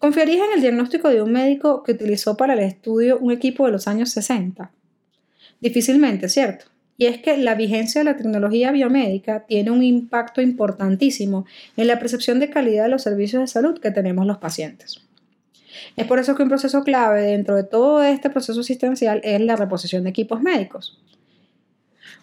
¿Confiarías en el diagnóstico de un médico que utilizó para el estudio un equipo de los años 60? Difícilmente, ¿cierto? Y es que la vigencia de la tecnología biomédica tiene un impacto importantísimo en la percepción de calidad de los servicios de salud que tenemos los pacientes. Es por eso que un proceso clave dentro de todo este proceso asistencial es la reposición de equipos médicos.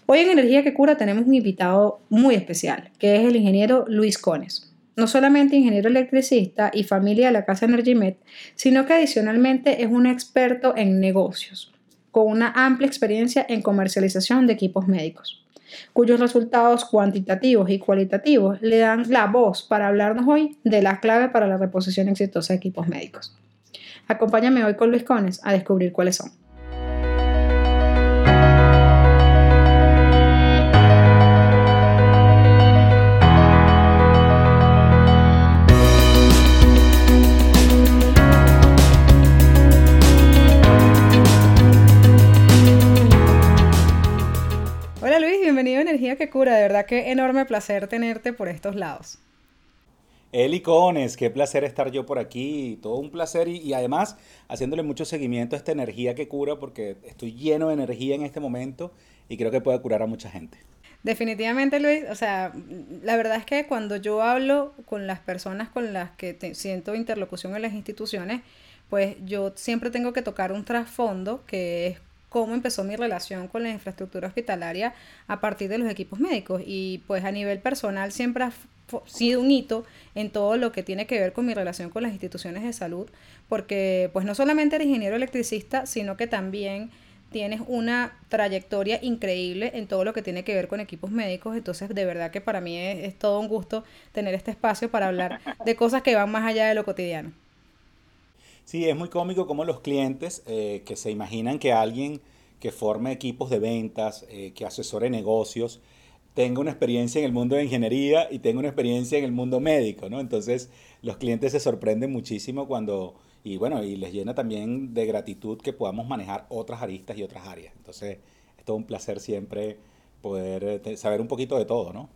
Hoy en Energía que Cura tenemos un invitado muy especial, que es el ingeniero Luis Cones. No solamente ingeniero electricista y familia de la casa EnergyMed, sino que adicionalmente es un experto en negocios, con una amplia experiencia en comercialización de equipos médicos, cuyos resultados cuantitativos y cualitativos le dan la voz para hablarnos hoy de la clave para la reposición exitosa de equipos médicos. Acompáñame hoy con Luis Cones a descubrir cuáles son. Energía que Cura. De verdad que enorme placer tenerte por estos lados. Eli Cones, qué placer estar yo por aquí, todo un placer y, además haciéndole mucho seguimiento a esta energía que cura porque estoy lleno de energía en este momento y creo que puede curar a mucha gente. Definitivamente Luis, o sea, la verdad es que cuando yo hablo con las personas con las que siento interlocución en las instituciones, pues yo siempre tengo que tocar un trasfondo que es cómo empezó mi relación con la infraestructura hospitalaria a partir de los equipos médicos y pues a nivel personal siempre ha sido un hito en todo lo que tiene que ver con mi relación con las instituciones de salud, porque pues no solamente eres ingeniero electricista, sino que también tienes una trayectoria increíble en todo lo que tiene que ver con equipos médicos, entonces de verdad que para mí es, todo un gusto tener este espacio para hablar de cosas que van más allá de lo cotidiano. Sí, es muy cómico como los clientes eh, que se imaginan que alguien que forme equipos de ventas, eh, que asesore negocios, tengo una experiencia en el mundo de ingeniería y tengo una experiencia en el mundo médico, ¿no? Entonces los clientes se sorprenden muchísimo cuando, y bueno, y les llena también de gratitud que podamos manejar otras aristas y otras áreas. Entonces es todo un placer siempre poder eh, saber un poquito de todo, ¿no?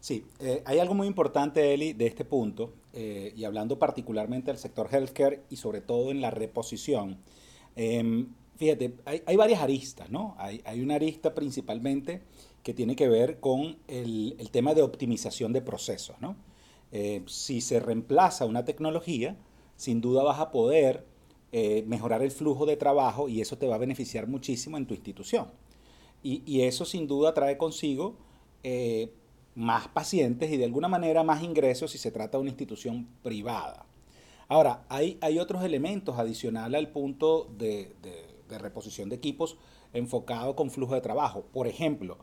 Sí, eh, hay algo muy importante, Eli, de este punto, eh, y hablando particularmente del sector healthcare y sobre todo en la reposición. Em, fíjate, hay, varias aristas, ¿no? Hay, una arista principalmente que tiene que ver con el, tema de optimización de procesos, ¿no? Eh, si se reemplaza una tecnología, sin duda vas a poder mejorar el flujo de trabajo y eso te va a beneficiar muchísimo en tu institución. Y, eso sin duda trae consigo más pacientes y de alguna manera más ingresos si se trata de una institución privada. Ahora, hay, hay otros elementos adicionales al punto de, reposición de equipos enfocado con flujo de trabajo. Por ejemplo,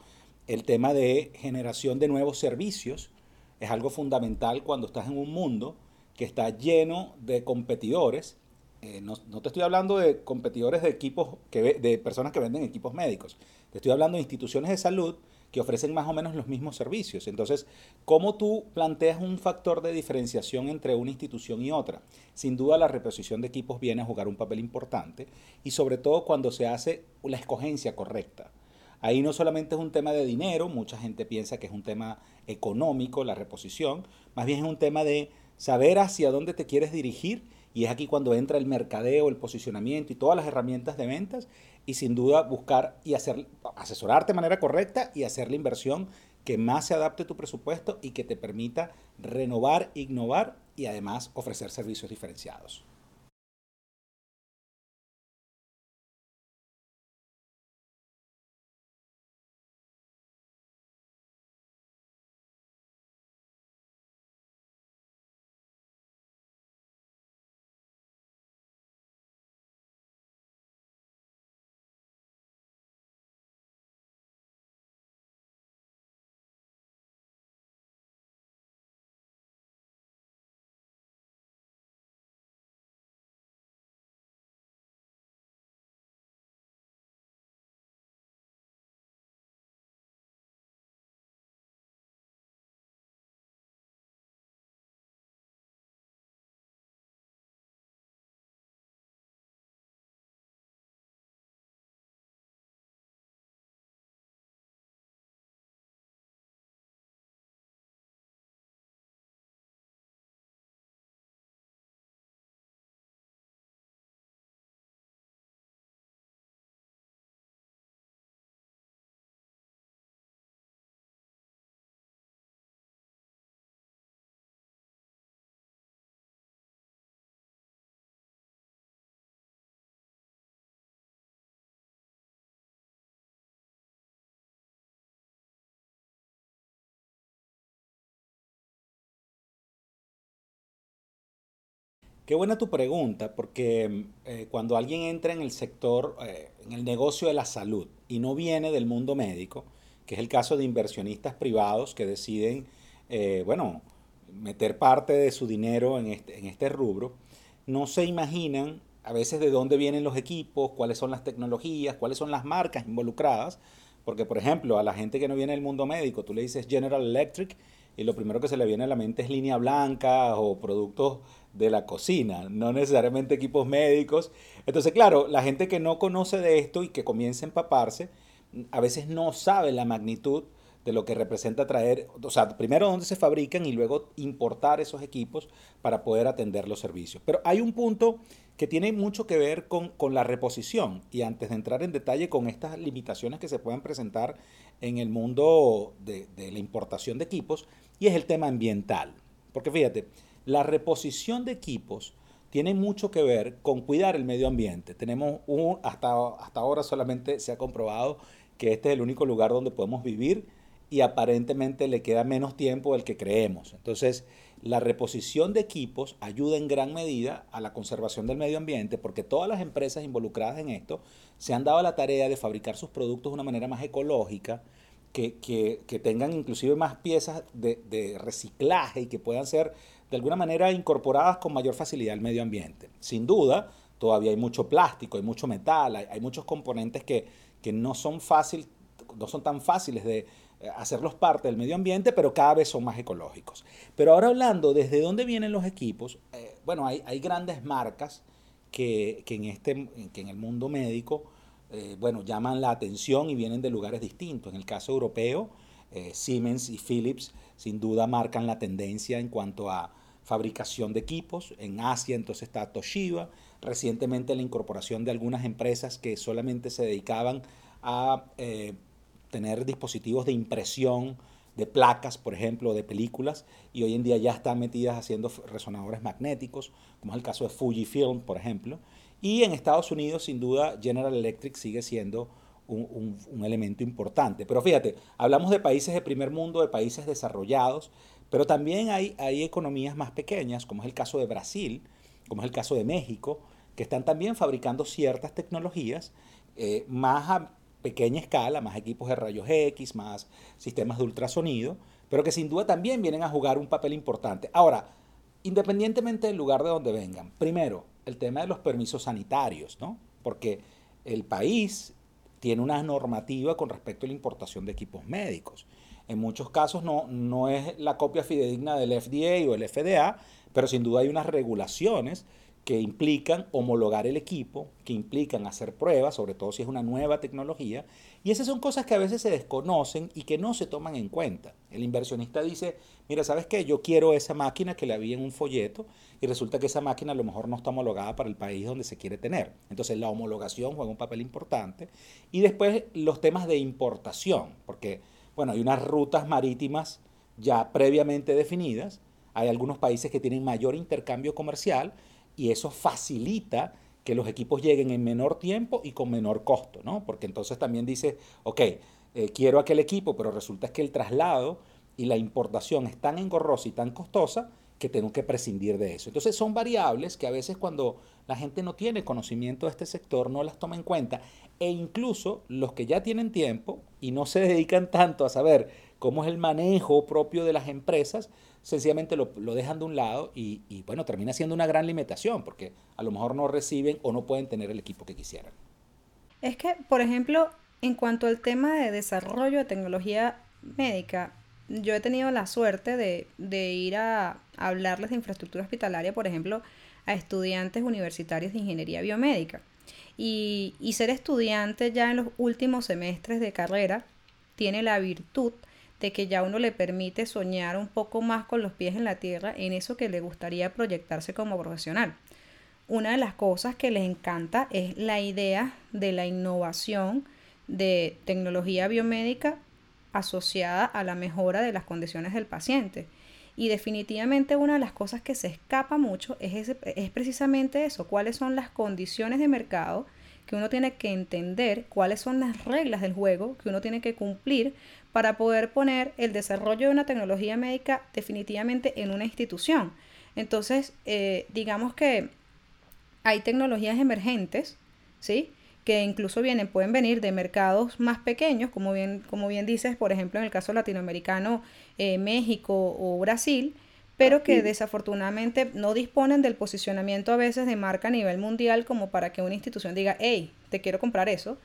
el tema de generación de nuevos servicios es algo fundamental cuando estás en un mundo que está lleno de competidores. Eh, no, no, te estoy hablando de competidores de equipos, que, de personas que venden equipos médicos. Te estoy hablando de instituciones de salud que ofrecen más o menos los mismos servicios. Entonces, ¿cómo tú planteas un factor de diferenciación entre una institución y otra? Sin duda la reposición de equipos viene a jugar un papel importante y sobre todo cuando se hace la escogencia correcta. Ahí no solamente es un tema de dinero, mucha gente piensa que es un tema económico la reposición, más bien es un tema de saber hacia dónde te quieres dirigir y es aquí cuando entra el mercadeo, el posicionamiento y todas las herramientas de ventas y sin duda buscar y hacer, asesorarte de manera correcta y hacer la inversión que más se adapte a tu presupuesto y que te permita renovar, innovar y además ofrecer servicios diferenciados. Qué buena tu pregunta, porque eh, cuando alguien entra en el sector, eh, en el negocio de la salud y no viene del mundo médico, que es el caso de inversionistas privados que deciden, eh, bueno, meter parte de su dinero este, en este rubro, no se imaginan a veces de dónde vienen los equipos, cuáles son las tecnologías, cuáles son las marcas involucradas, porque por ejemplo a la gente que no viene del mundo médico, tú le dices General Electric y lo primero que se le viene a la mente es línea blanca o productos de la cocina, no necesariamente equipos médicos. Entonces, claro, la gente que no conoce de esto y que comienza a empaparse, a veces no sabe la magnitud de lo que representa traer, o sea, primero dónde se fabrican y luego importar esos equipos para poder atender los servicios. Pero hay un punto que tiene mucho que ver con, la reposición y antes de entrar en detalle con estas limitaciones que se pueden presentar en el mundo de, de la importación de equipos, y es el tema ambiental. Porque fíjate, la reposición de equipos tiene mucho que ver con cuidar el medio ambiente. Tenemos un, hasta, hasta ahora solamente se ha comprobado que este es el único lugar donde podemos vivir y aparentemente le queda menos tiempo del que creemos. Entonces, la reposición de equipos ayuda en gran medida a la conservación del medio ambiente porque todas las empresas involucradas en esto se han dado la tarea de fabricar sus productos de una manera más ecológica, que, tengan inclusive más piezas de, reciclaje y que puedan ser de alguna manera incorporadas con mayor facilidad al medio ambiente. Sin duda, todavía hay mucho plástico, hay mucho metal, hay, muchos componentes que, no, son fácil, no son tan fáciles de eh, hacerlos parte del medio ambiente, pero cada vez son más ecológicos. Pero ahora hablando desde dónde vienen los equipos, eh, bueno, hay, grandes marcas que, en este, que en el mundo médico eh, bueno, llaman la atención y vienen de lugares distintos. En el caso europeo, Siemens y Philips sin duda marcan la tendencia en cuanto a fabricación de equipos. En Asia entonces está Toshiba. Recientemente la incorporación de algunas empresas que solamente se dedicaban a eh, tener dispositivos de impresión de placas, por ejemplo, de películas, y hoy en día ya están metidas haciendo resonadores magnéticos, como es el caso de Fujifilm, por ejemplo. Y en Estados Unidos, sin duda, General Electric sigue siendo un, elemento importante. Pero fíjate, hablamos de países de primer mundo, de países desarrollados, pero también hay, hay economías más pequeñas, como es el caso de Brasil, como es el caso de México, que están también fabricando ciertas tecnologías eh, más a pequeña escala, más equipos de rayos X, más sistemas de ultrasonido, pero que sin duda también vienen a jugar un papel importante. Ahora, independientemente del lugar de donde vengan, primero, el tema de los permisos sanitarios, ¿no? Porque el país tiene una normativa con respecto a la importación de equipos médicos. En muchos casos no, no es la copia fidedigna del FDA o el FDA, pero sin duda hay unas regulaciones que implican homologar el equipo, que implican hacer pruebas, sobre todo si es una nueva tecnología, y esas son cosas que a veces se desconocen y que no se toman en cuenta. El inversionista dice, mira, ¿sabes qué? Yo quiero esa máquina que le había en un folleto y resulta que esa máquina a lo mejor no está homologada para el país donde se quiere tener. Entonces la homologación juega un papel importante. Y después los temas de importación, porque, bueno, hay unas rutas marítimas ya previamente definidas, hay algunos países que tienen mayor intercambio comercial, y eso facilita que los equipos lleguen en menor tiempo y con menor costo, ¿no? Porque entonces también dice, ok, eh, quiero aquel equipo, pero resulta que el traslado y la importación es tan engorrosa y tan costosa que tengo que prescindir de eso. Entonces son variables que a veces cuando la gente no tiene conocimiento de este sector no las toma en cuenta e incluso los que ya tienen tiempo y no se dedican tanto a saber cómo es el manejo propio de las empresas, sencillamente lo, dejan de un lado y, bueno, termina siendo una gran limitación porque a lo mejor no reciben o no pueden tener el equipo que quisieran. Es que, por ejemplo, en cuanto al tema de desarrollo de tecnología médica, yo he tenido la suerte de, ir a, hablarles de infraestructura hospitalaria, por ejemplo, a estudiantes universitarios de ingeniería biomédica. Y, y ser estudiante ya en los últimos semestres de carrera tiene la virtud de que ya uno le permite soñar un poco más con los pies en la tierra en eso que le gustaría proyectarse como profesional. Una de las cosas que les encanta es la idea de la innovación de tecnología biomédica asociada a la mejora de las condiciones del paciente. Y definitivamente una de las cosas que se escapa mucho es, es precisamente eso, cuáles son las condiciones de mercado que uno tiene que entender, cuáles son las reglas del juego que uno tiene que cumplir para poder poner el desarrollo de una tecnología médica definitivamente en una institución. Entonces, eh, digamos que hay tecnologías emergentes, ¿sí? Que incluso vienen, pueden venir de mercados más pequeños, como bien, como bien dices, por ejemplo, en el caso latinoamericano, eh, México o Brasil, pero que desafortunadamente no disponen del posicionamiento a veces de marca a nivel mundial como para que una institución diga, hey, te quiero comprar eso,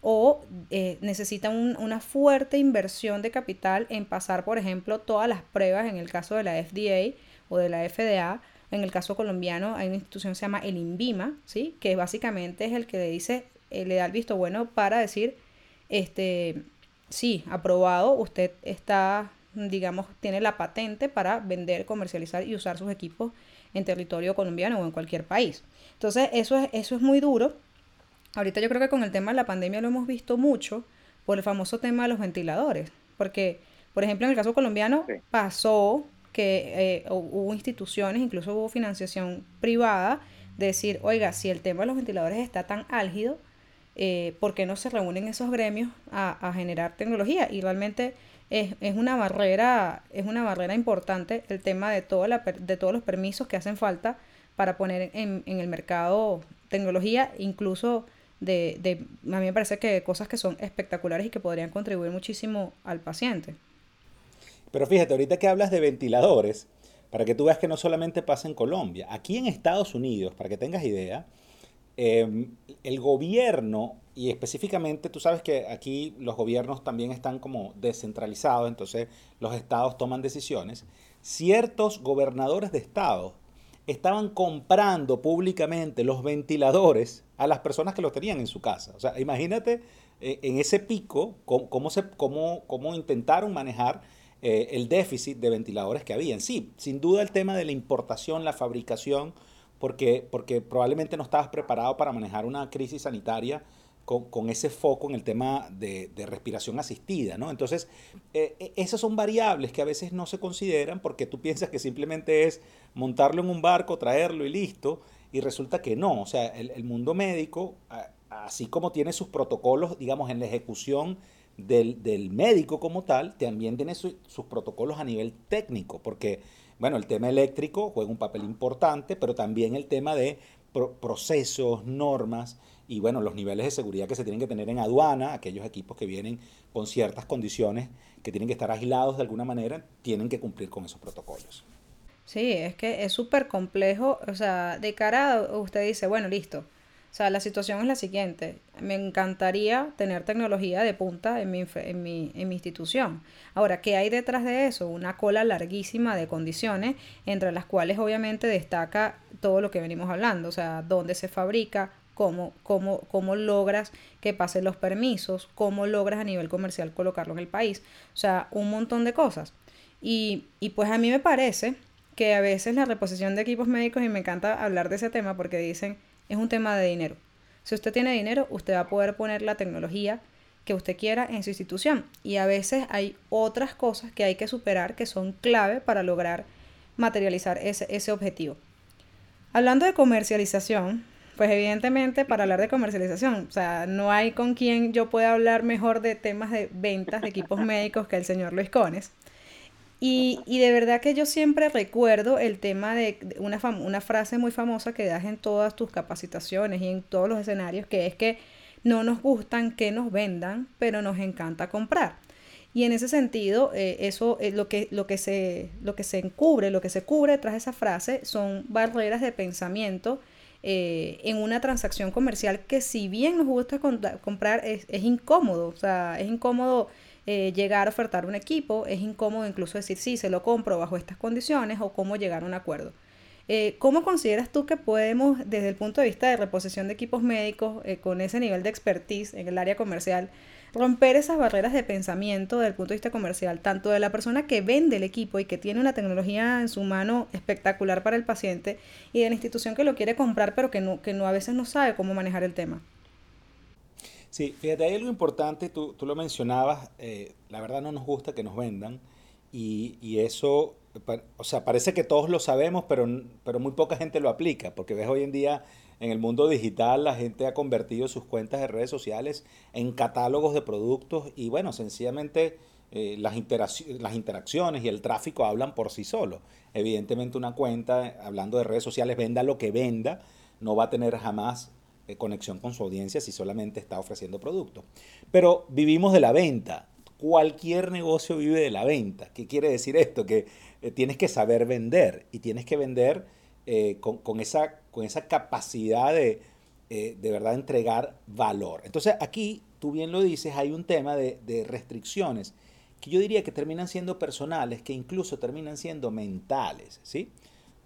o eh, necesitan una fuerte inversión de capital en pasar, por ejemplo, todas las pruebas en el caso de la FDA o de la FDA. En el caso colombiano hay una institución que se llama el INVIMA, ¿sí? que básicamente es el que le dice, eh, le da el visto bueno para decir, este, sí, aprobado, usted está digamos, tiene la patente para vender, comercializar y usar sus equipos en territorio colombiano o en cualquier país. Entonces, eso es, eso es muy duro. Ahorita yo creo que con el tema de la pandemia lo hemos visto mucho por el famoso tema de los ventiladores, porque, por ejemplo, en el caso colombiano pasó que eh, hubo instituciones, incluso hubo financiación privada, de decir, oiga, si el tema de los ventiladores está tan álgido, eh, ¿por qué no se reúnen esos gremios a, a generar tecnología? Y realmente es, es, una barrera, es una barrera importante el tema de, toda la, de todos los permisos que hacen falta para poner en, en el mercado tecnología, incluso de, de, a mí me parece que cosas que son espectaculares y que podrían contribuir muchísimo al paciente. Pero fíjate, ahorita que hablas de ventiladores, para que tú veas que no solamente pasa en Colombia, aquí en Estados Unidos, para que tengas idea, eh, el gobierno y específicamente tú sabes que aquí los gobiernos también están como descentralizados, entonces los estados toman decisiones. Ciertos gobernadores de estados estaban comprando públicamente los ventiladores a las personas que los tenían en su casa. O sea, imagínate eh, en ese pico cómo, cómo, cómo intentaron manejar eh, el déficit de ventiladores que habían. Sí, sin duda el tema de la importación, la fabricación, porque, porque probablemente no estabas preparado para manejar una crisis sanitaria con, ese foco en el tema de, respiración asistida, ¿no? Entonces, eh, eh, esas son variables que a veces no se consideran porque tú piensas que simplemente es montarlo en un barco, traerlo y listo, y resulta que no, o sea, el, mundo médico, así como tiene sus protocolos, digamos, en la ejecución del, médico como tal, también tiene sus protocolos a nivel técnico, porque, bueno, el tema eléctrico juega un papel importante, pero también el tema de procesos, normas, y bueno, los niveles de seguridad que se tienen que tener en aduana, aquellos equipos que vienen con ciertas condiciones que tienen que estar aislados de alguna manera, tienen que cumplir con esos protocolos. Sí, es que es súper complejo, o sea, de cara usted dice, bueno, listo, o sea, la situación es la siguiente, me encantaría tener tecnología de punta en mi, en mi, en mi institución. Ahora, ¿qué hay detrás de eso? Una cola larguísima de condiciones, entre las cuales obviamente destaca todo lo que venimos hablando, o sea, dónde se fabrica, cómo, cómo, cómo logras que pasen los permisos, cómo logras a nivel comercial colocarlo en el país. O sea, un montón de cosas. Y, y pues a mí me parece que a veces la reposición de equipos médicos, y me encanta hablar de ese tema porque dicen, es un tema de dinero. Si usted tiene dinero, usted va a poder poner la tecnología que usted quiera en su institución. Y a veces hay otras cosas que hay que superar que son clave para lograr materializar ese, ese objetivo. Hablando de comercialización, pues evidentemente para hablar de comercialización, o sea, no hay con quien yo pueda hablar mejor de temas de ventas de equipos médicos que el señor Luis Cones. Y, y de verdad que yo siempre recuerdo el tema de una, una frase muy famosa que das en todas tus capacitaciones y en todos los escenarios, que es que no nos gustan que nos vendan, pero nos encanta comprar. Y en ese sentido, eh, eso es lo que, lo, que se, lo que se encubre, lo que se cubre tras esa frase son barreras de pensamiento eh, en una transacción comercial que si bien nos gusta comprar es, incómodo, o sea, es incómodo eh, llegar a ofertar un equipo, es incómodo incluso decir sí, se lo compro bajo estas condiciones o cómo llegar a un acuerdo. Eh, ¿Cómo consideras tú que podemos, desde el punto de vista de reposición de equipos médicos, con ese nivel de expertise en el área comercial, romper esas barreras de pensamiento desde el punto de vista comercial, tanto de la persona que vende el equipo y que tiene una tecnología en su mano espectacular para el paciente, y de la institución que lo quiere comprar, pero que no, que no a veces no sabe cómo manejar el tema. Sí, fíjate, hay algo importante, tú, tú lo mencionabas, eh, la verdad no nos gusta que nos vendan, y, y eso, o sea, parece que todos lo sabemos, pero, pero muy poca gente lo aplica, porque ves hoy en día en el mundo digital la gente ha convertido sus cuentas de redes sociales en catálogos de productos y bueno, sencillamente eh, las, las interacciones y el tráfico hablan por sí solos. Evidentemente una cuenta, hablando de redes sociales, venda lo que venda, no va a tener jamás conexión con su audiencia si solamente está ofreciendo productos. Pero vivimos de la venta. Cualquier negocio vive de la venta. ¿Qué quiere decir esto? Que eh, tienes que saber vender y tienes que vender con, esa, con esa capacidad de, de verdad entregar valor. Entonces aquí, tú bien lo dices, hay un tema de, restricciones que yo diría que terminan siendo personales, que incluso terminan siendo mentales, ¿sí?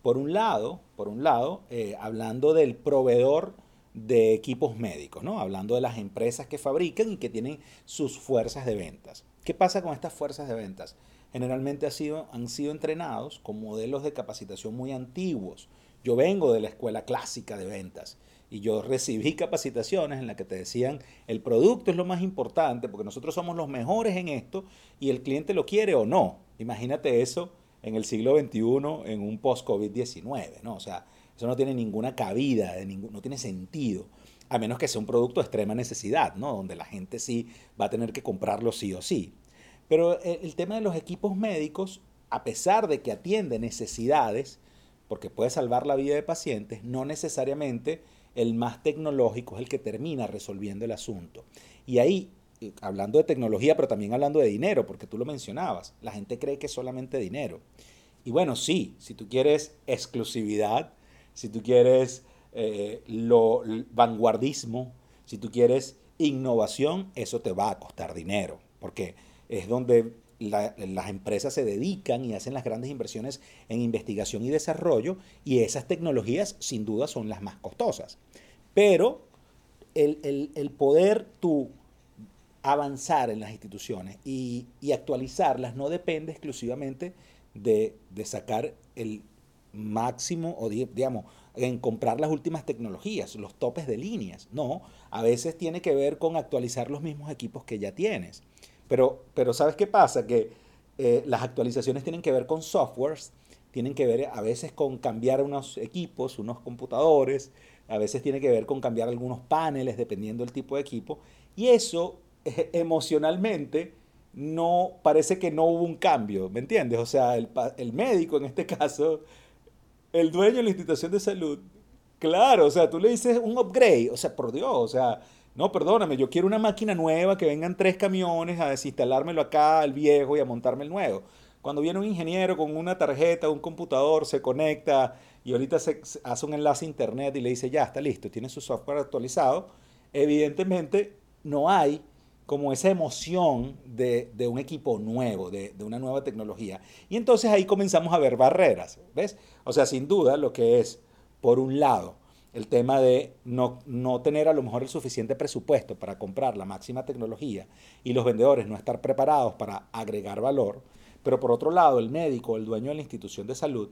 Por un lado, por un lado, eh, hablando del proveedor de equipos médicos, ¿no? Hablando de las empresas que fabrican y que tienen sus fuerzas de ventas. ¿Qué pasa con estas fuerzas de ventas? Generalmente han sido entrenados con modelos de capacitación muy antiguos. Yo vengo de la escuela clásica de ventas y yo recibí capacitaciones en las que te decían, el producto es lo más importante porque nosotros somos los mejores en esto y el cliente lo quiere o no. Imagínate eso en el siglo XXI, en un post-COVID-19, ¿no? O sea, eso no tiene ninguna cabida, no tiene sentido, a menos que sea un producto de extrema necesidad, ¿no? Donde la gente sí va a tener que comprarlo sí o sí. Pero el, el tema de los equipos médicos, a pesar de que atiende necesidades, porque puede salvar la vida de pacientes, no necesariamente el más tecnológico es el que termina resolviendo el asunto. Y ahí, eh, hablando de tecnología, pero también hablando de dinero, porque tú lo mencionabas, la gente cree que es solamente dinero. Y bueno, sí, si tú quieres exclusividad, si tú quieres eh, lo, vanguardismo, si tú quieres innovación, eso te va a costar dinero, porque es donde las empresas se dedican y hacen las grandes inversiones en investigación y desarrollo y esas tecnologías sin duda son las más costosas. Pero el, poder tú avanzar en las instituciones y, actualizarlas no depende exclusivamente de, de, sacar el máximo o digamos en comprar las últimas tecnologías, los topes de líneas. No, a veces tiene que ver con actualizar los mismos equipos que ya tienes. Pero, pero ¿sabes qué pasa? Que eh, las actualizaciones tienen que ver con softwares, tienen que ver a veces con cambiar unos equipos, unos computadores, a veces tiene que ver con cambiar algunos paneles dependiendo del tipo de equipo. Y eso eh, emocionalmente no parece que no hubo un cambio, ¿me entiendes? O sea, el, el médico en este caso, el dueño de la institución de salud, claro, o sea, tú le dices un upgrade, o sea, por Dios, o sea, no, perdóname, yo quiero una máquina nueva, que vengan tres camiones a desinstalármelo acá, el viejo, y a montarme el nuevo. Cuando viene un ingeniero con una tarjeta, un computador, se conecta y ahorita se, hace un enlace a internet y le dice, ya, está listo, tiene su software actualizado, evidentemente no hay como esa emoción de, un equipo nuevo, de, de, una nueva tecnología. Y entonces ahí comenzamos a ver barreras, ¿ves? O sea, sin duda lo que es, por un lado, el tema de no, tener a lo mejor el suficiente presupuesto para comprar la máxima tecnología y los vendedores no estar preparados para agregar valor, pero por otro lado el médico, el dueño de la institución de salud,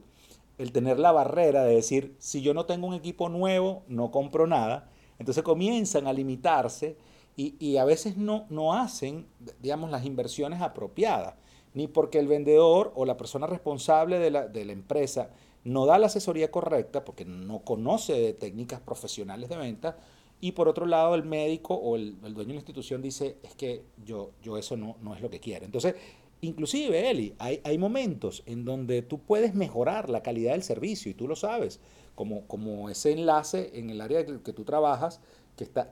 el tener la barrera de decir, si yo no tengo un equipo nuevo, no compro nada, entonces comienzan a limitarse y, a veces no, no hacen, digamos, las inversiones apropiadas, ni porque el vendedor o la persona responsable de la, de la empresa no da la asesoría correcta porque no conoce técnicas profesionales de venta y por otro lado el médico o el, dueño de la institución dice es que yo, yo eso no, no es lo que quiero. Entonces, inclusive Eli, hay, hay momentos en donde tú puedes mejorar la calidad del servicio y tú lo sabes, como, como ese enlace en el área que tú trabajas,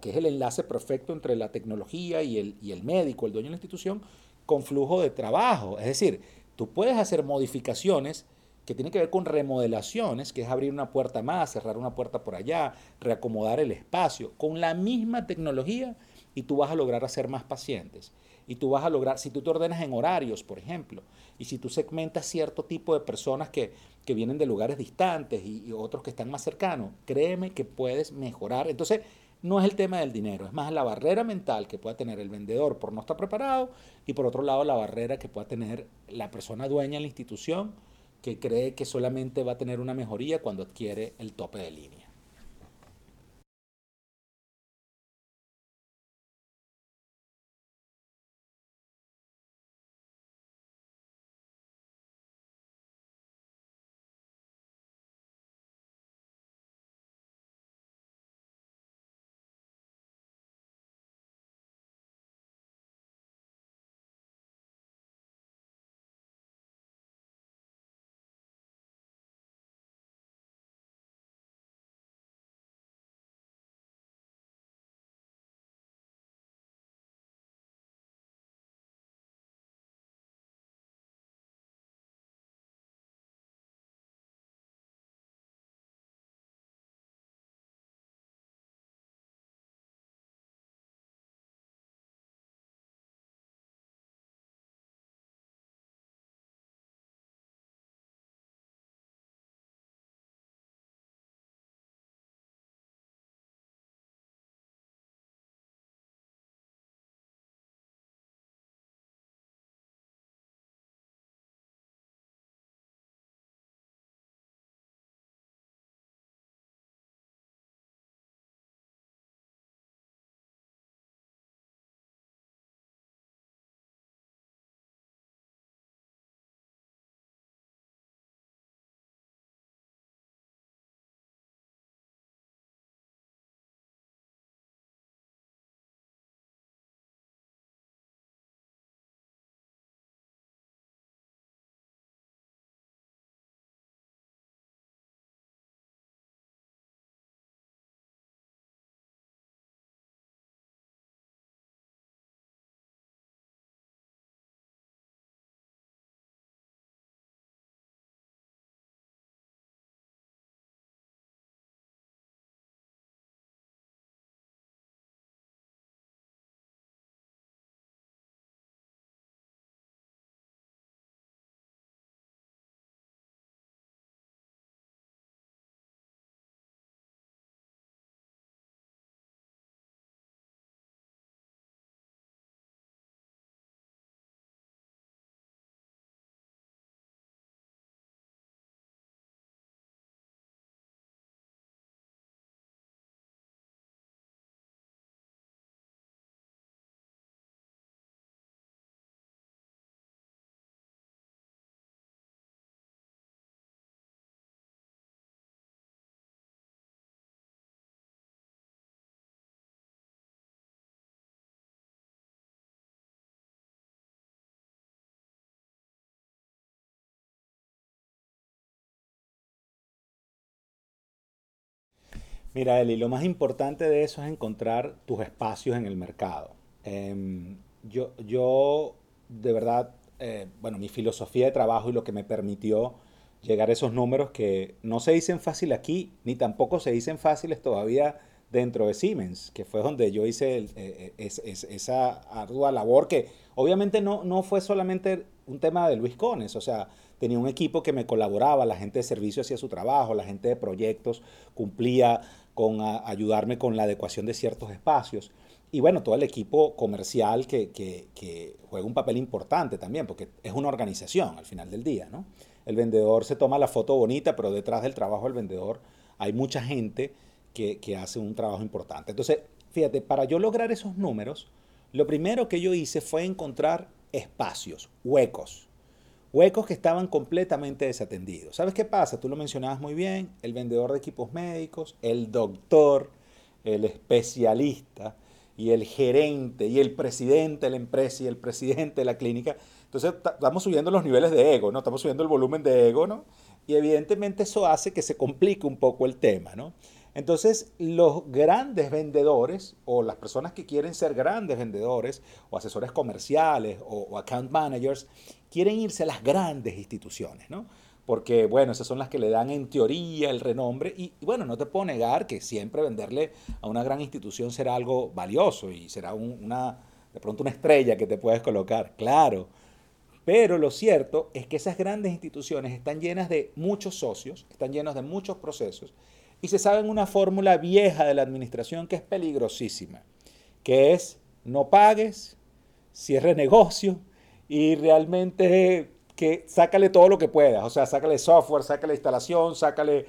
que, es el enlace perfecto entre la tecnología y el, y el médico, el dueño de la institución, con flujo de trabajo. Es decir, tú puedes hacer modificaciones que tiene que ver con remodelaciones, que es abrir una puerta más, cerrar una puerta por allá, reacomodar el espacio, con la misma tecnología y tú vas a lograr hacer más pacientes. Y tú vas a lograr, si tú te ordenas en horarios, por ejemplo, y si tú segmentas cierto tipo de personas que, que vienen de lugares distantes y, y otros que están más cercanos, créeme que puedes mejorar. Entonces, no es el tema del dinero, es más la barrera mental que pueda tener el vendedor por no estar preparado y por otro lado la barrera que pueda tener la persona dueña en la institución que cree que solamente va a tener una mejoría cuando adquiere el tope de línea. Mira, Eli, lo más importante de eso es encontrar tus espacios en el mercado. Em, yo, yo, de verdad, eh, bueno, mi filosofía de trabajo y lo que me permitió llegar a esos números que no se dicen fácil aquí, ni tampoco se dicen fáciles todavía dentro de Siemens, que fue donde yo hice eh, eh, esa ardua labor que obviamente no, no fue solamente un tema de Luis Cones, o sea, tenía un equipo que me colaboraba, la gente de servicio hacía su trabajo, la gente de proyectos cumplía ayudarme con la adecuación de ciertos espacios. Y bueno, todo el equipo comercial que, que, juega un papel importante también, porque es una organización al final del día, ¿no? El vendedor se toma la foto bonita, pero detrás del trabajo del vendedor hay mucha gente que, que hace un trabajo importante. Entonces, fíjate, para yo lograr esos números, lo primero que yo hice fue encontrar espacios, huecos, huecos que estaban completamente desatendidos. ¿Sabes qué pasa? Tú lo mencionabas muy bien, el vendedor de equipos médicos, el doctor, el especialista y el gerente y el presidente de la empresa y el presidente de la clínica. Entonces estamos subiendo los niveles de ego, ¿no? Estamos subiendo el volumen de ego, ¿no? Y evidentemente eso hace que se complique un poco el tema, ¿no? Entonces, los grandes vendedores o las personas que quieren ser grandes vendedores o asesores comerciales o, account managers quieren irse a las grandes instituciones, ¿no? Porque, bueno, esas son las que le dan en teoría el renombre y, bueno, no te puedo negar que siempre venderle a una gran institución será algo valioso y será una, de pronto una estrella que te puedes colocar, claro. Pero lo cierto es que esas grandes instituciones están llenas de muchos socios, están llenas de muchos procesos y se sabe una fórmula vieja de la administración que es peligrosísima, que es no pagues, cierre negocio y realmente que sácale todo lo que puedas, o sea, sácale software, sácale instalación, sácale...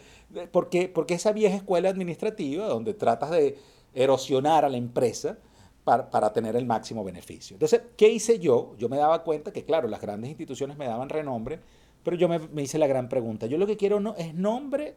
Porque, porque esa vieja escuela administrativa donde tratas de erosionar a la empresa para, para, tener el máximo beneficio. Entonces, ¿qué hice yo? Yo me daba cuenta que, claro, las grandes instituciones me daban renombre, pero yo me, me hice la gran pregunta. Yo lo que quiero no, es nombre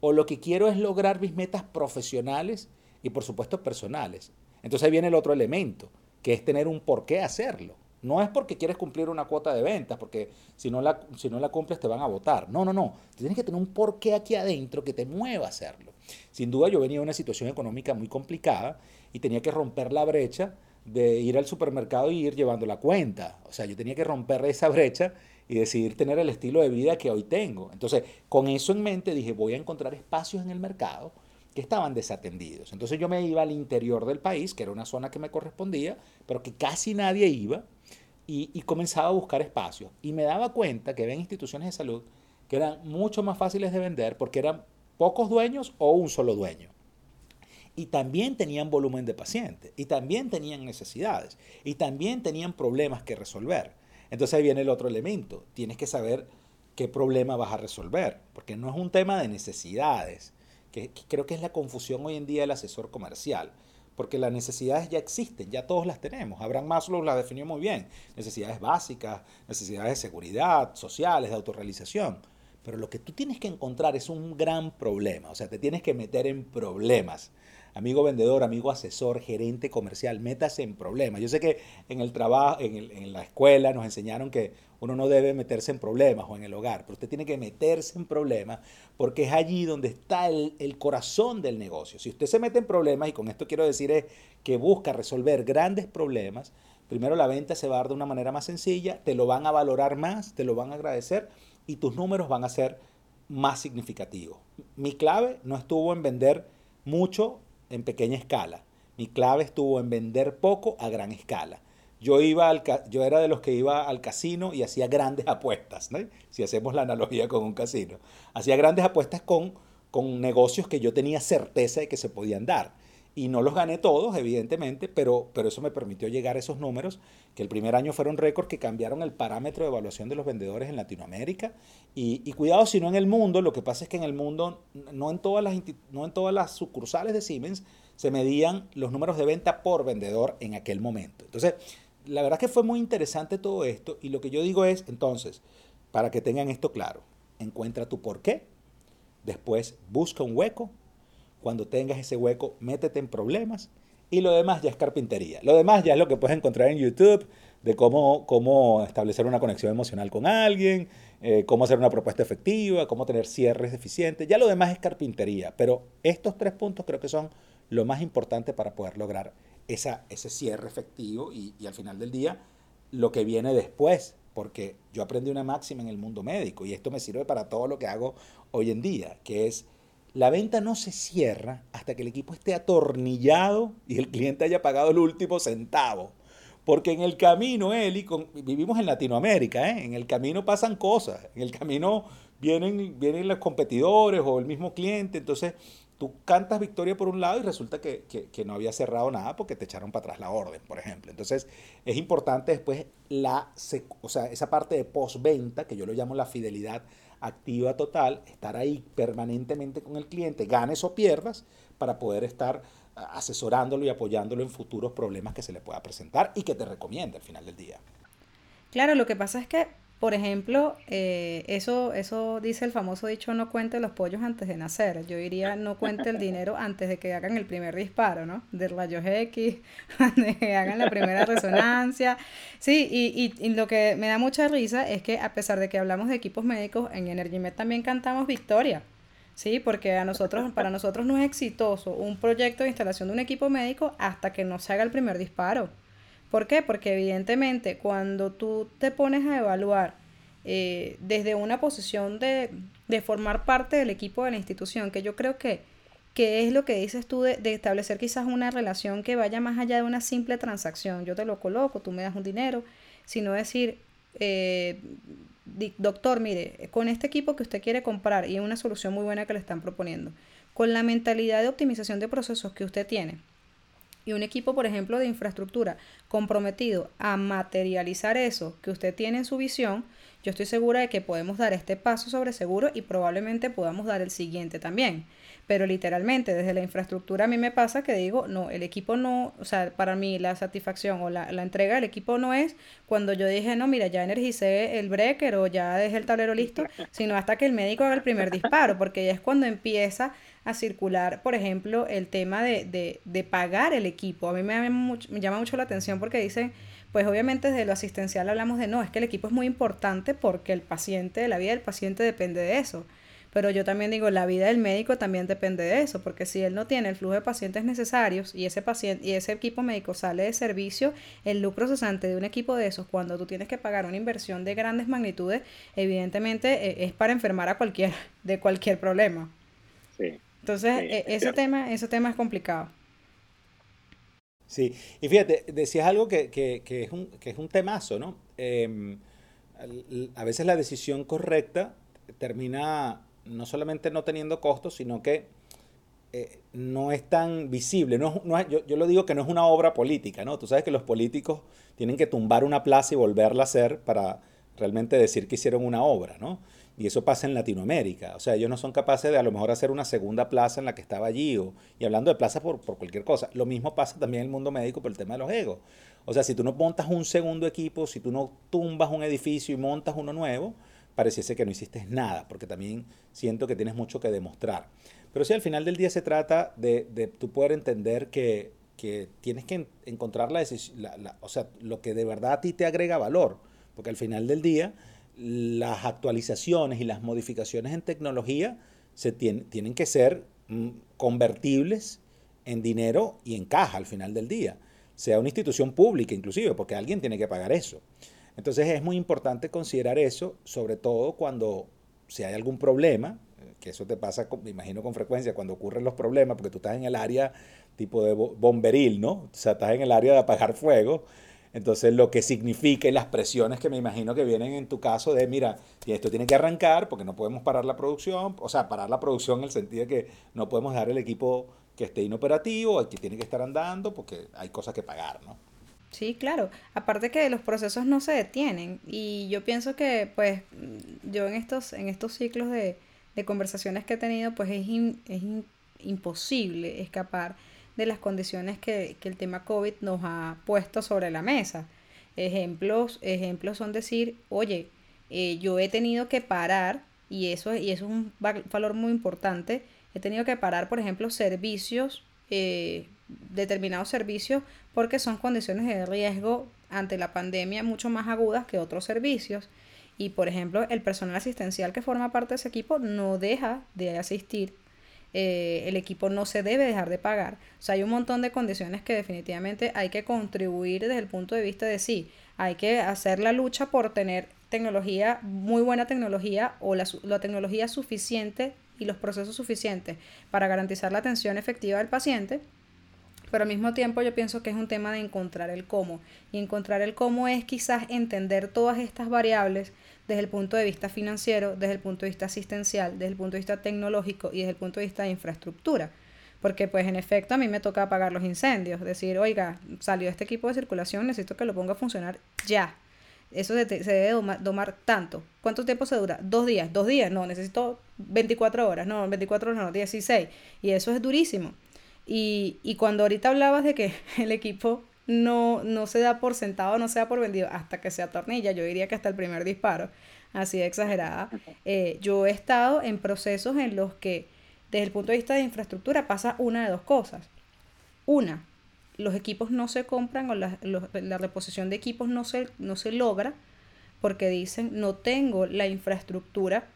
o lo que quiero es lograr mis metas profesionales y por supuesto personales. Entonces ahí viene el otro elemento, que es tener un por qué hacerlo. No es porque quieres cumplir una cuota de ventas, porque si no la, si no la cumples te van a votar. No, no, no. Tienes que tener un porqué aquí adentro que te mueva a hacerlo. Sin duda yo venía de una situación económica muy complicada y tenía que romper la brecha de ir al supermercado y ir llevando la cuenta. O sea, yo tenía que romper esa brecha y decidir tener el estilo de vida que hoy tengo. Entonces, con eso en mente dije, voy a encontrar espacios en el mercado que estaban desatendidos. Entonces yo me iba al interior del país, que era una zona que me correspondía, pero que casi nadie iba, y, comenzaba a buscar espacios. Y me daba cuenta que había instituciones de salud que eran mucho más fáciles de vender porque eran pocos dueños o un solo dueño. Y también tenían volumen de pacientes, y también tenían necesidades, y también tenían problemas que resolver. Entonces ahí viene el otro elemento. Tienes que saber qué problema vas a resolver, porque no es un tema de necesidades, que, creo que es la confusión hoy en día del asesor comercial, porque las necesidades ya existen, ya todos las tenemos. Abraham Maslow las definió muy bien, necesidades básicas, necesidades de seguridad, sociales, de autorrealización. Pero lo que tú tienes que encontrar es un gran problema, o sea, te tienes que meter en problemas amigo vendedor, amigo asesor, gerente comercial, métase en problemas. Yo sé que en el trabajo, en, la escuela nos enseñaron que uno no debe meterse en problemas o en el hogar, pero usted tiene que meterse en problemas porque es allí donde está el, el corazón del negocio. Si usted se mete en problemas, y con esto quiero decir es que busca resolver grandes problemas, primero la venta se va a dar de una manera más sencilla, te lo van a valorar más, te lo van a agradecer y tus números van a ser más significativos. Mi clave no estuvo en vender mucho en pequeña escala. Mi clave estuvo en vender poco a gran escala. Yo, iba al, yo era de los que iba al casino y hacía grandes apuestas, si hacemos la analogía con un casino. Hacía grandes apuestas con, con negocios que yo tenía certeza de que se podían dar. Y no los gané todos, evidentemente, pero, pero eso me permitió llegar a esos números, que el primer año fueron récords que cambiaron el parámetro de evaluación de los vendedores en Latinoamérica. Y, cuidado, si no en el mundo, lo que pasa es que en el mundo, no en, todas las, no en todas las sucursales de Siemens, se medían los números de venta por vendedor en aquel momento. Entonces, la verdad que fue muy interesante todo esto y lo que yo digo es, entonces, para que tengan esto claro, encuentra tu por qué, después busca un hueco cuando tengas ese hueco, métete en problemas y lo demás ya es carpintería. Lo demás ya es lo que puedes encontrar en YouTube de cómo, cómo establecer una conexión emocional con alguien, eh, cómo hacer una propuesta efectiva, cómo tener cierres eficientes. Ya lo demás es carpintería, pero estos tres puntos creo que son lo más importante para poder lograr esa, ese cierre efectivo y, y al final del día lo que viene después, porque yo aprendí una máxima en el mundo médico y esto me sirve para todo lo que hago hoy en día, que es la venta no se cierra hasta que el equipo esté atornillado y el cliente haya pagado el último centavo. Porque en el camino, Eli, vivimos en Latinoamérica, ¿eh? en el camino pasan cosas, en el camino vienen, vienen los competidores o el mismo cliente, entonces tú cantas victoria por un lado y resulta que, no había cerrado nada porque te echaron para atrás la orden, por ejemplo. Entonces es importante después la, o sea, esa parte de postventa, que yo lo llamo la fidelidad activa total, estar ahí permanentemente con el cliente, ganes o pierdas, para poder estar ah, asesorándolo y apoyándolo en futuros problemas que se le pueda presentar y que te recomiende al final del día. Claro, lo que pasa es que por ejemplo, eh, eso, eso dice el famoso dicho, no cuente los pollos antes de nacer. Yo diría, no cuente el dinero antes de que hagan el primer disparo, ¿no? De rayos X, de que hagan la primera resonancia. Sí, y, y, lo que me da mucha risa es que a pesar de que hablamos de equipos médicos, en EnergyMed también cantamos victoria. Sí, porque a nosotros, para nosotros no es exitoso un proyecto de instalación de un equipo médico hasta que no se haga el primer disparo. ¿Por qué? Porque evidentemente cuando tú te pones a evaluar eh, desde una posición de, formar parte del equipo de la institución, que yo creo que, que es lo que dices tú de, establecer quizás una relación que vaya más allá de una simple transacción. Yo te lo coloco, tú me das un dinero, sino decir, eh, doctor, mire, con este equipo que usted quiere comprar y es una solución muy buena que le están proponiendo, con la mentalidad de optimización de procesos que usted tiene, y un equipo, por ejemplo, de infraestructura comprometido a materializar eso que usted tiene en su visión, yo estoy segura de que podemos dar este paso sobre seguro y probablemente podamos dar el siguiente también. Pero literalmente desde la infraestructura a mí me pasa que digo, no, el equipo no, o sea, para mí la satisfacción o la, la entrega del equipo no es cuando yo dije, no, mira, ya energicé el breaker o ya dejé el tablero listo, sino hasta que el médico haga el primer disparo, porque ya es cuando empieza a circular, por ejemplo, el tema de, de, de pagar el equipo. A mí me llama, mucho, me llama mucho la atención porque dicen, pues obviamente desde lo asistencial hablamos de no, es que el equipo es muy importante porque el paciente, la vida del paciente depende de eso. Pero yo también digo, la vida del médico también depende de eso, porque si él no tiene el flujo de pacientes necesarios y ese paciente y ese equipo médico sale de servicio, el lucro cesante de un equipo de esos, cuando tú tienes que pagar una inversión de grandes magnitudes, evidentemente eh, es para enfermar a cualquier de cualquier problema. Sí. Entonces, e, ese, tema, ese tema es complicado. Sí, y fíjate, decías algo que, es, un, que es un temazo, ¿no? Em, a veces la decisión correcta termina no solamente no teniendo costos, sino que eh, no es tan visible. No, no yo, yo, lo digo que no es una obra política, ¿no? Tú sabes que los políticos tienen que tumbar una plaza y volverla a hacer para realmente decir que hicieron una obra, ¿no? Y eso pasa en Latinoamérica. O sea, ellos no son capaces de a lo mejor hacer una segunda plaza en la que estaba allí. O, y hablando de plaza por, por cualquier cosa. Lo mismo pasa también en el mundo médico por el tema de los egos. O sea, si tú no montas un segundo equipo, si tú no tumbas un edificio y montas uno nuevo, pareciese que no hiciste nada, porque también siento que tienes mucho que demostrar. Pero sí, al final del día se trata de, de tú poder entender que, que tienes que encontrar la, la, o sea, lo que de verdad a ti te agrega valor. Porque al final del día las actualizaciones y las modificaciones en tecnología se tienen que ser mm, convertibles en dinero y en caja al final del día, sea una institución pública inclusive, porque alguien tiene que pagar eso. Entonces es muy importante considerar eso, sobre todo cuando si hay algún problema, que eso te pasa, me imagino con frecuencia, cuando ocurren los problemas, porque tú estás en el área tipo de bomberil, ¿no? O sea, estás en el área de apagar fuego, entonces, lo que significa las presiones que me imagino que vienen en tu caso de, mira, esto tiene que arrancar porque no podemos parar la producción, o sea, parar la producción en el sentido de que no podemos dar el equipo que esté inoperativo, que tiene que estar andando porque hay cosas que pagar, ¿no? Sí, claro. Aparte que los procesos no se detienen y yo pienso que, pues, yo en estos, en estos ciclos de, de conversaciones que he tenido, pues es, es imposible escapar de las condiciones que, el tema COVID nos ha puesto sobre la mesa. Ejemplos, ejemplos son decir, oye, eh, yo he tenido que parar, y eso, y eso es un valor muy importante, he tenido que parar, por ejemplo, servicios eh, determinados servicios porque son condiciones de riesgo ante la pandemia mucho más agudas que otros servicios. Y por ejemplo, el personal asistencial que forma parte de ese equipo no deja de asistir. Eh, el equipo no se debe dejar de pagar. O sea, hay un montón de condiciones que definitivamente hay que contribuir desde el punto de vista de sí, hay que hacer la lucha por tener tecnología, muy buena tecnología o la, la tecnología suficiente y los procesos suficientes para garantizar la atención efectiva del paciente pero al mismo tiempo yo pienso que es un tema de encontrar el cómo. Y encontrar el cómo es quizás entender todas estas variables desde el punto de vista financiero, desde el punto de vista asistencial, desde el punto de vista tecnológico y desde el punto de vista de infraestructura. Porque pues en efecto a mí me toca apagar los incendios, decir, oiga, salió este equipo de circulación, necesito que lo ponga a funcionar ya. Eso se, debe tomar, tanto. ¿Cuánto tiempo se dura? Dos días. Dos días, no, necesito 24 horas. No, 24 horas no, 16. Y eso es durísimo. Y, y cuando ahorita hablabas de que el equipo no, no se da por sentado, no se da por vendido hasta que se atornilla, yo diría que hasta el primer disparo, así de exagerada. Eh, yo he estado en procesos en los que, desde el punto de vista de infraestructura, pasa una de dos cosas. Una, los equipos no se compran o la, la reposición de equipos no se, no se logra porque dicen no tengo la infraestructura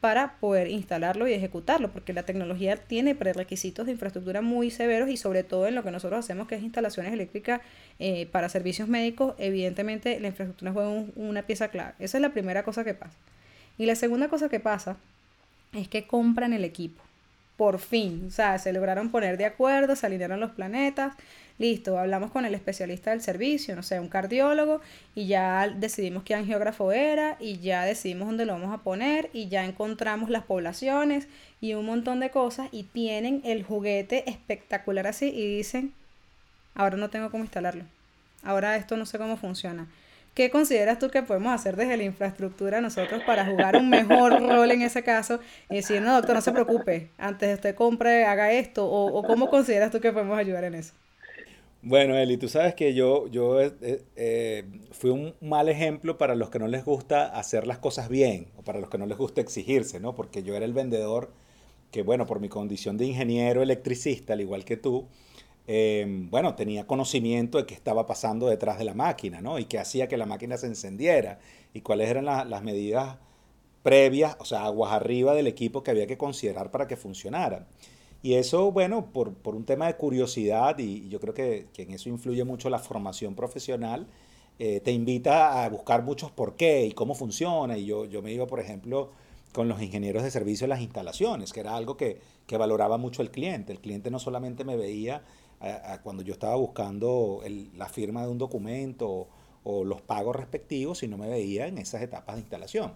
para poder instalarlo y ejecutarlo, porque la tecnología tiene prerequisitos de infraestructura muy severos y sobre todo en lo que nosotros hacemos, que es instalaciones eléctricas eh, para servicios médicos, evidentemente la infraestructura juega una pieza clave. Esa es la primera cosa que pasa. Y la segunda cosa que pasa es que compran el equipo. Por fin, o sea, se lograron poner de acuerdo, se alinearon los planetas, listo, hablamos con el especialista del servicio, no sé, un cardiólogo, y ya decidimos qué angiógrafo era, y ya decidimos dónde lo vamos a poner, y ya encontramos las poblaciones y un montón de cosas, y tienen el juguete espectacular así, y dicen, ahora no tengo cómo instalarlo, ahora esto no sé cómo funciona. ¿Qué consideras tú que podemos hacer desde la infraestructura nosotros para jugar un mejor rol en ese caso? Y decir, no, doctor, no se preocupe, antes de usted compre, haga esto, o, o cómo consideras tú que podemos ayudar en eso? Bueno, Eli, tú sabes que yo, yo eh, eh, fui un mal ejemplo para los que no les gusta hacer las cosas bien o para los que no les gusta exigirse, ¿no? Porque yo era el vendedor que, bueno, por mi condición de ingeniero electricista, al igual que tú, em, bueno, tenía conocimiento de qué estaba pasando detrás de la máquina, ¿no? Y qué hacía que la máquina se encendiera y cuáles eran las medidas previas, o sea, aguas arriba del equipo que había que considerar para que funcionara. Y eso, bueno, por, por un tema de curiosidad, y yo creo que, que, en eso influye mucho la formación profesional, eh, te invita a buscar muchos por qué y cómo funciona. Y yo, yo me iba, por ejemplo, con los ingenieros de servicio de las instalaciones, que era algo que, que valoraba mucho el cliente. El cliente no solamente me veía a, cuando yo estaba buscando la firma de un documento o los pagos respectivos, sino me veía en esas etapas de instalación.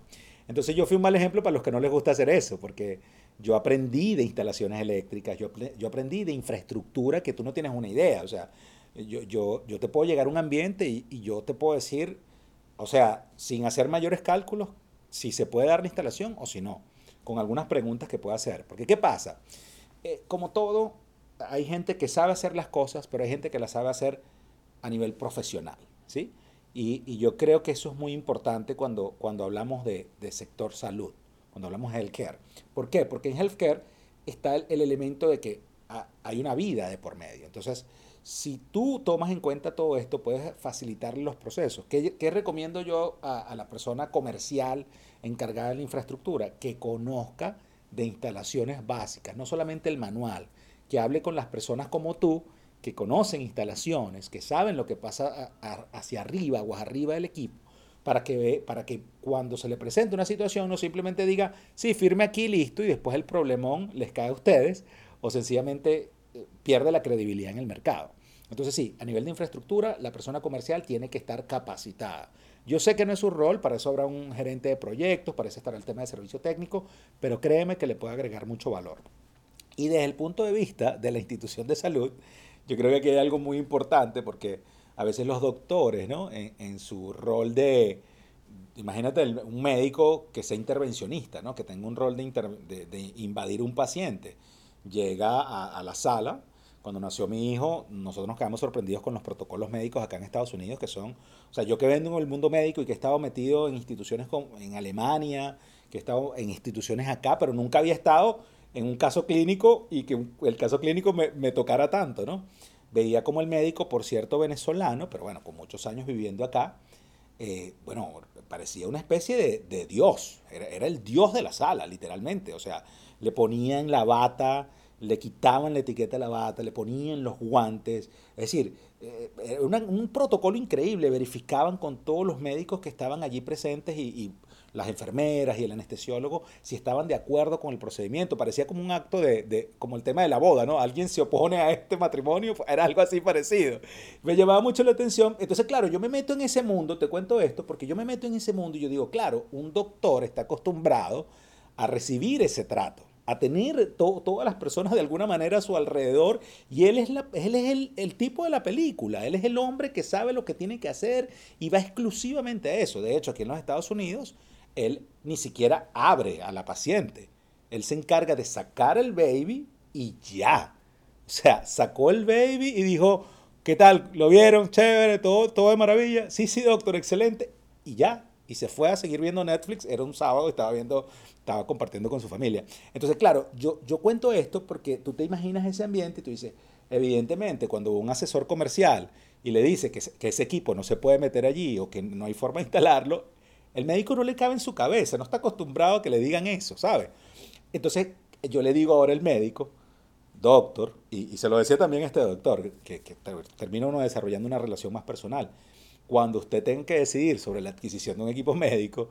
Entonces yo fui un mal ejemplo para los que no les gusta hacer eso, porque yo aprendí de instalaciones eléctricas, yo, yo aprendí de infraestructura que tú no tienes una idea. O sea, yo, yo, yo te puedo llegar a un ambiente y, y, yo te puedo decir, o sea, sin hacer mayores cálculos, si se puede dar la instalación o si no, con algunas preguntas que puedo hacer. Porque ¿qué pasa? Eh, como todo, hay gente que sabe hacer las cosas, pero hay gente que las sabe hacer a nivel profesional, ¿sí? Y, y yo creo que eso es muy importante cuando, cuando hablamos de, de sector salud cuando hablamos de healthcare. ¿Por qué? Porque en healthcare está el, el elemento de que hay una vida de por medio. Entonces, si tú tomas en cuenta todo esto, puedes facilitar los procesos. ¿Qué, recomiendo yo a, la persona comercial encargada de la infraestructura? Que conozca de instalaciones básicas, no solamente el manual, que hable con las personas como tú, que conocen instalaciones, que saben lo que pasa hacia arriba o arriba del equipo, para que, para que cuando se le presente una situación no simplemente diga, sí, firme aquí, listo, y después el problemón les cae a ustedes, o sencillamente eh, pierde la credibilidad en el mercado. Entonces sí, a nivel de infraestructura, la persona comercial tiene que estar capacitada. Yo sé que no es su rol, para eso habrá un gerente de proyectos, para eso estará el tema de servicio técnico, pero créeme que le puede agregar mucho valor. Y desde el punto de vista de la institución de salud, yo creo que aquí hay algo muy importante porque a veces los doctores, ¿no? En, su rol de, imagínate un médico que sea intervencionista, ¿no? Que tenga un rol de, inter, de, invadir un paciente. Llega a, la sala, cuando nació mi hijo, nosotros nos quedamos sorprendidos con los protocolos médicos acá en Estados Unidos, que son, o sea, yo que vendo en el mundo médico y que he estado metido en instituciones con, en Alemania, que he estado en instituciones acá, pero nunca había estado en un caso clínico y que el caso clínico me tocara tanto, ¿no? Veía como el médico, por cierto, venezolano, pero bueno, con muchos años viviendo acá, eh, bueno, parecía una especie de, de Dios, era, era, el Dios de la sala, literalmente, o sea, le ponían la bata, le quitaban la etiqueta de la bata, le ponían los guantes, es decir, eh, era un protocolo increíble, verificaban con todos los médicos que estaban allí presentes y, y las enfermeras y el anestesiólogo si estaban de acuerdo con el procedimiento. Parecía como un acto de, de, como el tema de la boda, ¿no? Alguien se opone a este matrimonio, era algo así parecido. Me llamaba mucho la atención. Entonces, claro, yo me meto en ese mundo, te cuento esto, porque yo me meto en ese mundo y yo digo, claro, un doctor está acostumbrado a recibir ese trato a tener to todas las personas de alguna manera a su alrededor y él es, la, él es el, el, tipo de la película, él es el hombre que sabe lo que tiene que hacer y va exclusivamente a eso. De hecho, aquí en los Estados Unidos, él ni siquiera abre a la paciente. Él se encarga de sacar el baby y ya. O sea, sacó el baby y dijo, ¿qué tal? ¿Lo vieron? Chévere, todo, todo de maravilla. Sí, sí, doctor, excelente. Y ya. Y se fue a seguir viendo Netflix. Era un sábado, estaba viendo, estaba compartiendo con su familia. Entonces, claro, yo, yo cuento esto porque tú te imaginas ese ambiente y tú dices, evidentemente, cuando un asesor comercial y le dice que, que ese equipo no se puede meter allí o que no hay forma de instalarlo, el médico no le cabe en su cabeza, no está acostumbrado a que le digan eso, ¿sabe? Entonces yo le digo ahora al médico, doctor, y, y, se lo decía también este doctor, que, que termina uno desarrollando una relación más personal. Cuando usted tenga que decidir sobre la adquisición de un equipo médico,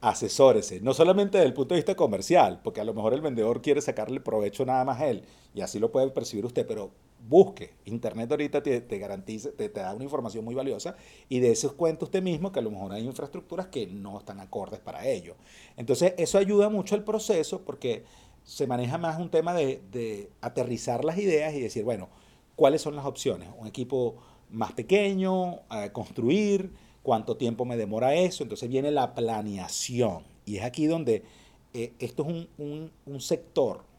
asesórese, no solamente desde el punto de vista comercial, porque a lo mejor el vendedor quiere sacarle provecho nada más a él, y así lo puede percibir usted, pero busque. Internet ahorita te, te garantiza, te, te, da una información muy valiosa y de eso cuenta usted mismo que a lo mejor hay infraestructuras que no están acordes para ello. Entonces, eso ayuda mucho al proceso porque se maneja más un tema de, de aterrizar las ideas y decir, bueno, ¿cuáles son las opciones? Un equipo más pequeño, construir, cuánto tiempo me demora eso. Entonces viene la planeación. Y es aquí donde eh, esto es un, un sector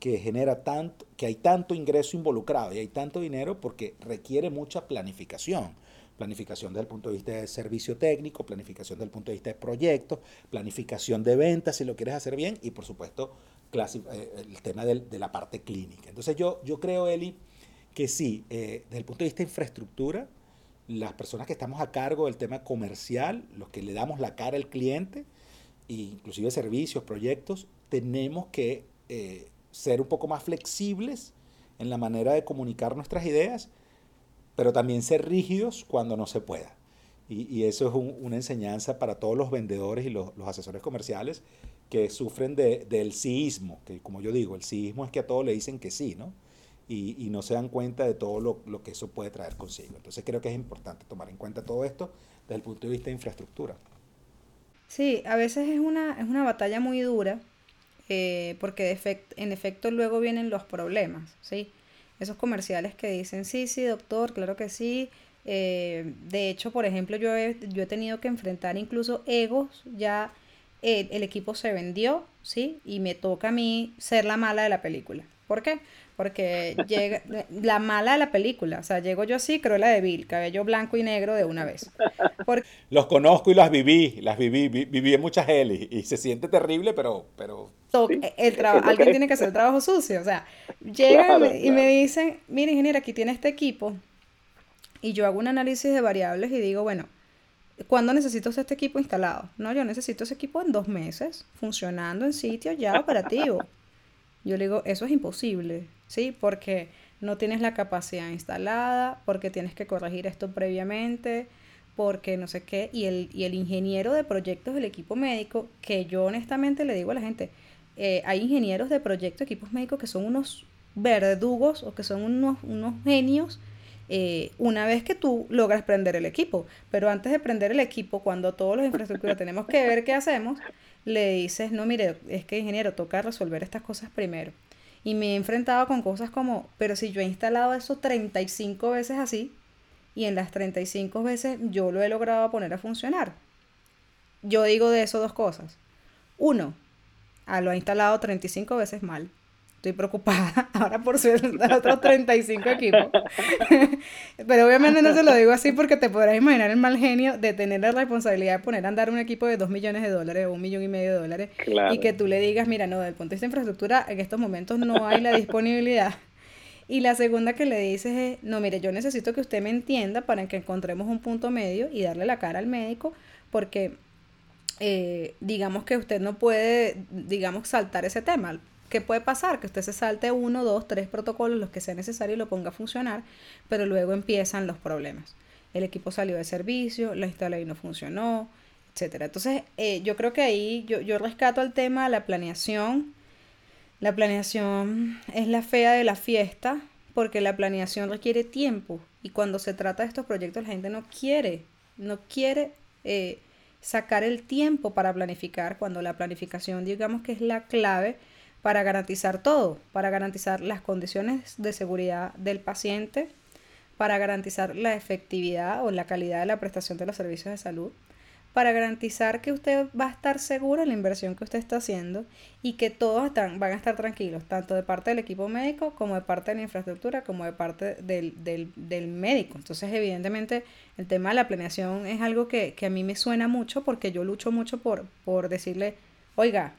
que genera tanto, que hay tanto ingreso involucrado y hay tanto dinero porque requiere mucha planificación. Planificación desde el punto de vista de servicio técnico, planificación desde el punto de vista de proyectos, planificación de ventas si lo quieres hacer bien y por supuesto eh, el tema de, la parte clínica. Entonces yo, yo creo, Eli, que sí, eh, desde el punto de vista de infraestructura, las personas que estamos a cargo del tema comercial, los que le damos la cara al cliente, e inclusive servicios, proyectos, tenemos que eh, ser un poco más flexibles en la manera de comunicar nuestras ideas, pero también ser rígidos cuando no se pueda. Y, y eso es un, una enseñanza para todos los vendedores y los, los asesores comerciales que sufren de, del síismo, que como yo digo, el síismo es que a todos le dicen que sí, ¿no? Y, y no se dan cuenta de todo lo, lo, que eso puede traer consigo. Entonces creo que es importante tomar en cuenta todo esto desde el punto de vista de infraestructura. Sí, a veces es una, es una batalla muy dura eh, porque en efecto luego vienen los problemas, ¿sí? Esos comerciales que dicen, sí, sí, doctor, claro que sí. Eh, de hecho, por ejemplo, yo he, yo he tenido que enfrentar incluso egos, ya eh, el equipo se vendió, ¿sí? Y me toca a mí ser la mala de la película. ¿Por qué? Porque llega la mala de la película. O sea, llego yo así, Cruella de Vil, cabello blanco y negro de una vez. Porque... Los conozco y las viví, las viví, viví en muchas L y se siente terrible, pero... pero... Sí, el sí, alguien tiene que hacer el trabajo sucio. O sea, llegan claro, y, claro. me dicen, mire ingeniero, aquí tiene este equipo. Y yo hago un análisis de variables y digo, bueno, ¿cuándo necesito este equipo instalado? No, yo necesito ese equipo en dos meses, funcionando en sitio ya operativo. Yo le digo, eso es imposible, ¿sí? Porque no tienes la capacidad instalada, porque tienes que corregir esto previamente, porque no sé qué. Y el, y el ingeniero de proyectos del equipo médico, que yo honestamente le digo a la gente, eh, hay ingenieros de proyectos, equipos médicos que son unos verdugos o que son unos, unos genios eh, una vez que tú logras prender el equipo. Pero antes de prender el equipo, cuando todos los infraestructuras tenemos que ver qué hacemos, le dices, no, mire, es que ingeniero, toca resolver estas cosas primero. Y me he enfrentado con cosas como, pero si yo he instalado eso 35 veces así, y en las 35 veces yo lo he logrado poner a funcionar. Yo digo de eso dos cosas. Uno, ah, lo ha instalado 35 veces mal estoy preocupada ahora por su otros 35 equipos. Pero obviamente no se lo digo así porque te podrás imaginar el mal genio de tener la responsabilidad de poner a andar un equipo de 2 millones de dólares o un millón y medio de dólares claro. y que tú le digas, mira, no, desde el punto de vista de infraestructura, en estos momentos no hay la disponibilidad. Y la segunda que le dices es, no, mire, yo necesito que usted me entienda para que encontremos un punto medio y darle la cara al médico, porque eh, digamos que usted no puede, digamos, saltar ese tema. ¿Qué puede pasar? Que usted se salte uno, dos, tres protocolos, los que sea necesario, y lo ponga a funcionar, pero luego empiezan los problemas. El equipo salió de servicio, la instalación no funcionó, etcétera. Entonces, eh, yo creo que ahí yo, yo rescato el tema de la planeación. La planeación es la fea de la fiesta porque la planeación requiere tiempo y cuando se trata de estos proyectos la gente no quiere, no quiere eh, sacar el tiempo para planificar cuando la planificación digamos que es la clave para garantizar todo, para garantizar las condiciones de seguridad del paciente, para garantizar la efectividad o la calidad de la prestación de los servicios de salud, para garantizar que usted va a estar seguro en la inversión que usted está haciendo y que todos están, van a estar tranquilos, tanto de parte del equipo médico como de parte de la infraestructura, como de parte del, del, del médico. Entonces, evidentemente, el tema de la planeación es algo que, que, a mí me suena mucho porque yo lucho mucho por, por decirle, oiga,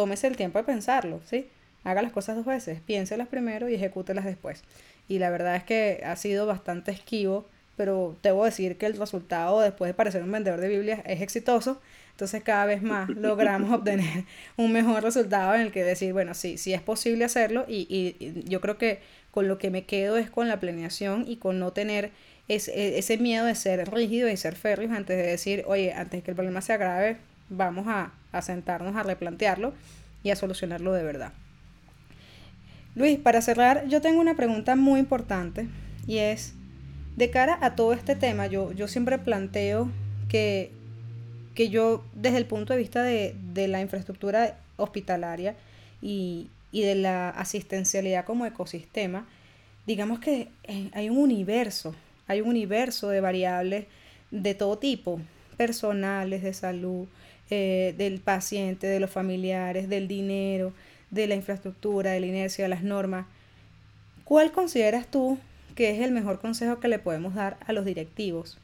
tómese el tiempo de pensarlo, ¿sí? Haga las cosas dos veces, piénselas primero y ejecútelas después. Y la verdad es que ha sido bastante esquivo pero debo decir que el resultado después de parecer un vendedor de Biblias es exitoso. Entonces cada vez más logramos obtener un mejor resultado en el que decir, bueno, sí, sí es posible hacerlo y, y, yo creo que con lo que me quedo es con la planeación y con no tener ese, e, ese miedo de ser rígido y ser férreos antes de decir, oye, antes que el problema sea grave, vamos a, sentarnos a replantearlo y a solucionarlo de verdad. Luis, para cerrar, yo tengo una pregunta muy importante y es, de cara a todo este tema, yo, yo siempre planteo que, que yo, desde el punto de vista de, la infraestructura hospitalaria y, de la asistencialidad como ecosistema, digamos que eh, hay un universo, hay un universo de variables de todo tipo, personales, de salud, eh, del paciente, de los familiares, del dinero, de la infraestructura, de la inercia, de las normas. ¿Cuál consideras tú que es el mejor consejo que le podemos dar a los directivos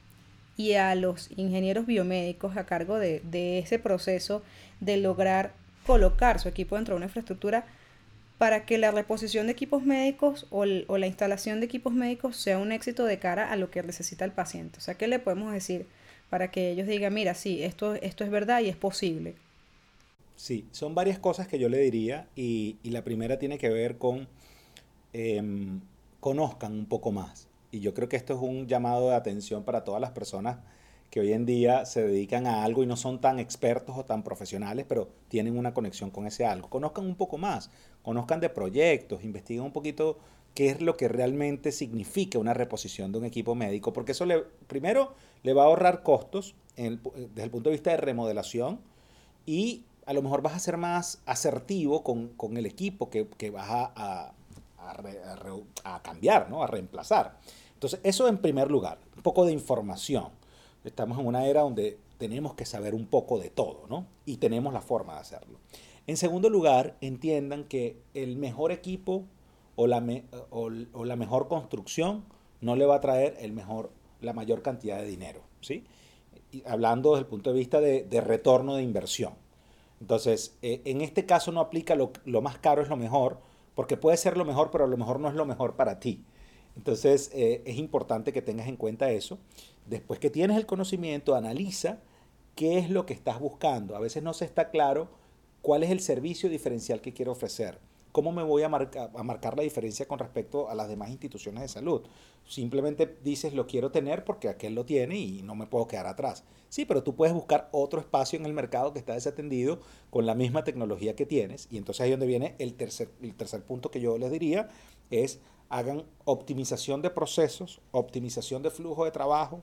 y a los ingenieros biomédicos a cargo de, ese proceso de lograr colocar su equipo dentro de una infraestructura para que la reposición de equipos médicos o, la instalación de equipos médicos sea un éxito de cara a lo que necesita el paciente. O sea, ¿qué le podemos decir para que ellos digan, mira, sí, esto, esto es verdad y es posible? Sí, son varias cosas que yo le diría y, la primera tiene que ver con em, conozcan un poco más. Y yo creo que esto es un llamado de atención para todas las personas que hoy en día se dedican a algo y no son tan expertos o tan profesionales, pero tienen una conexión con ese algo. Conozcan un poco más, conozcan de proyectos, investiguen un poquito qué es lo que realmente significa una reposición de un equipo médico, porque eso primero le va a ahorrar costos desde el punto de vista de remodelación y a lo mejor vas a ser más asertivo con, el equipo que, vas a a, cambiar, ¿no? a reemplazar. Entonces, eso en primer lugar, un poco de información. Estamos en una era donde tenemos que saber un poco de todo, ¿no? Y tenemos la forma de hacerlo. En segundo lugar, entiendan que el mejor equipo o la, mejor construcción no le va a traer el mejor, la mayor cantidad de dinero, ¿sí? Hablando desde el punto de vista de, retorno de inversión. Entonces, eh, en este caso no aplica lo, lo más caro es lo mejor, porque puede ser lo mejor, pero a lo mejor no es lo mejor para ti. Entonces eh, es importante que tengas en cuenta eso. Después que tienes el conocimiento, analiza qué es lo que estás buscando. A veces no se está claro cuál es el servicio diferencial que quiero ofrecer. ¿Cómo me voy a, marcar la diferencia con respecto a las demás instituciones de salud? Simplemente dices lo quiero tener porque aquel lo tiene y no me puedo quedar atrás. Sí, pero tú puedes buscar otro espacio en el mercado que está desatendido con la misma tecnología que tienes. Y entonces ahí donde viene el tercer, el tercer punto que yo les diría es hagan optimización de procesos, optimización de flujo de trabajo,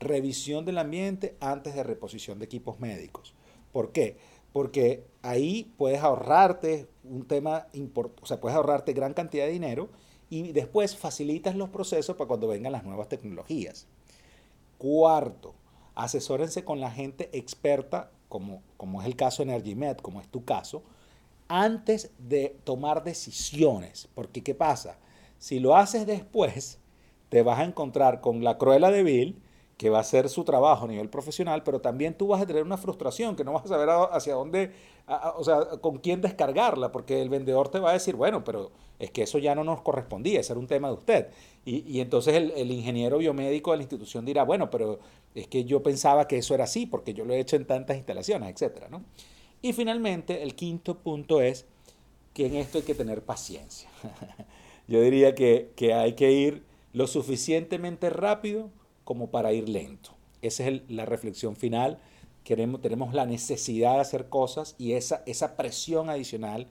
revisión del ambiente antes de reposición de equipos médicos. ¿Por qué? porque ahí puedes ahorrarte un tema importante, o sea, puedes ahorrarte gran cantidad de dinero y después facilitas los procesos para cuando vengan las nuevas tecnologías. Cuarto, asesórense con la gente experta, como, como es el caso de EnergyMed, como es tu caso, antes de tomar decisiones. Porque, ¿qué pasa? Si lo haces después, te vas a encontrar con la cruela de Bill que va a ser su trabajo a nivel profesional, pero también tú vas a tener una frustración, que no vas a saber hacia dónde, o sea, con quién descargarla, porque el vendedor te va a decir, bueno, pero es que eso ya no nos correspondía, ese era un tema de usted. Y, y entonces el, el, ingeniero biomédico de la institución dirá, bueno, pero es que yo pensaba que eso era así, porque yo lo he hecho en tantas instalaciones, etcétera, ¿no? Y finalmente, el quinto punto es que en esto hay que tener paciencia. yo diría que, que hay que ir lo suficientemente rápido como para ir lento. Esa es la reflexión final. Queremos, tenemos la necesidad de hacer cosas y esa, esa presión adicional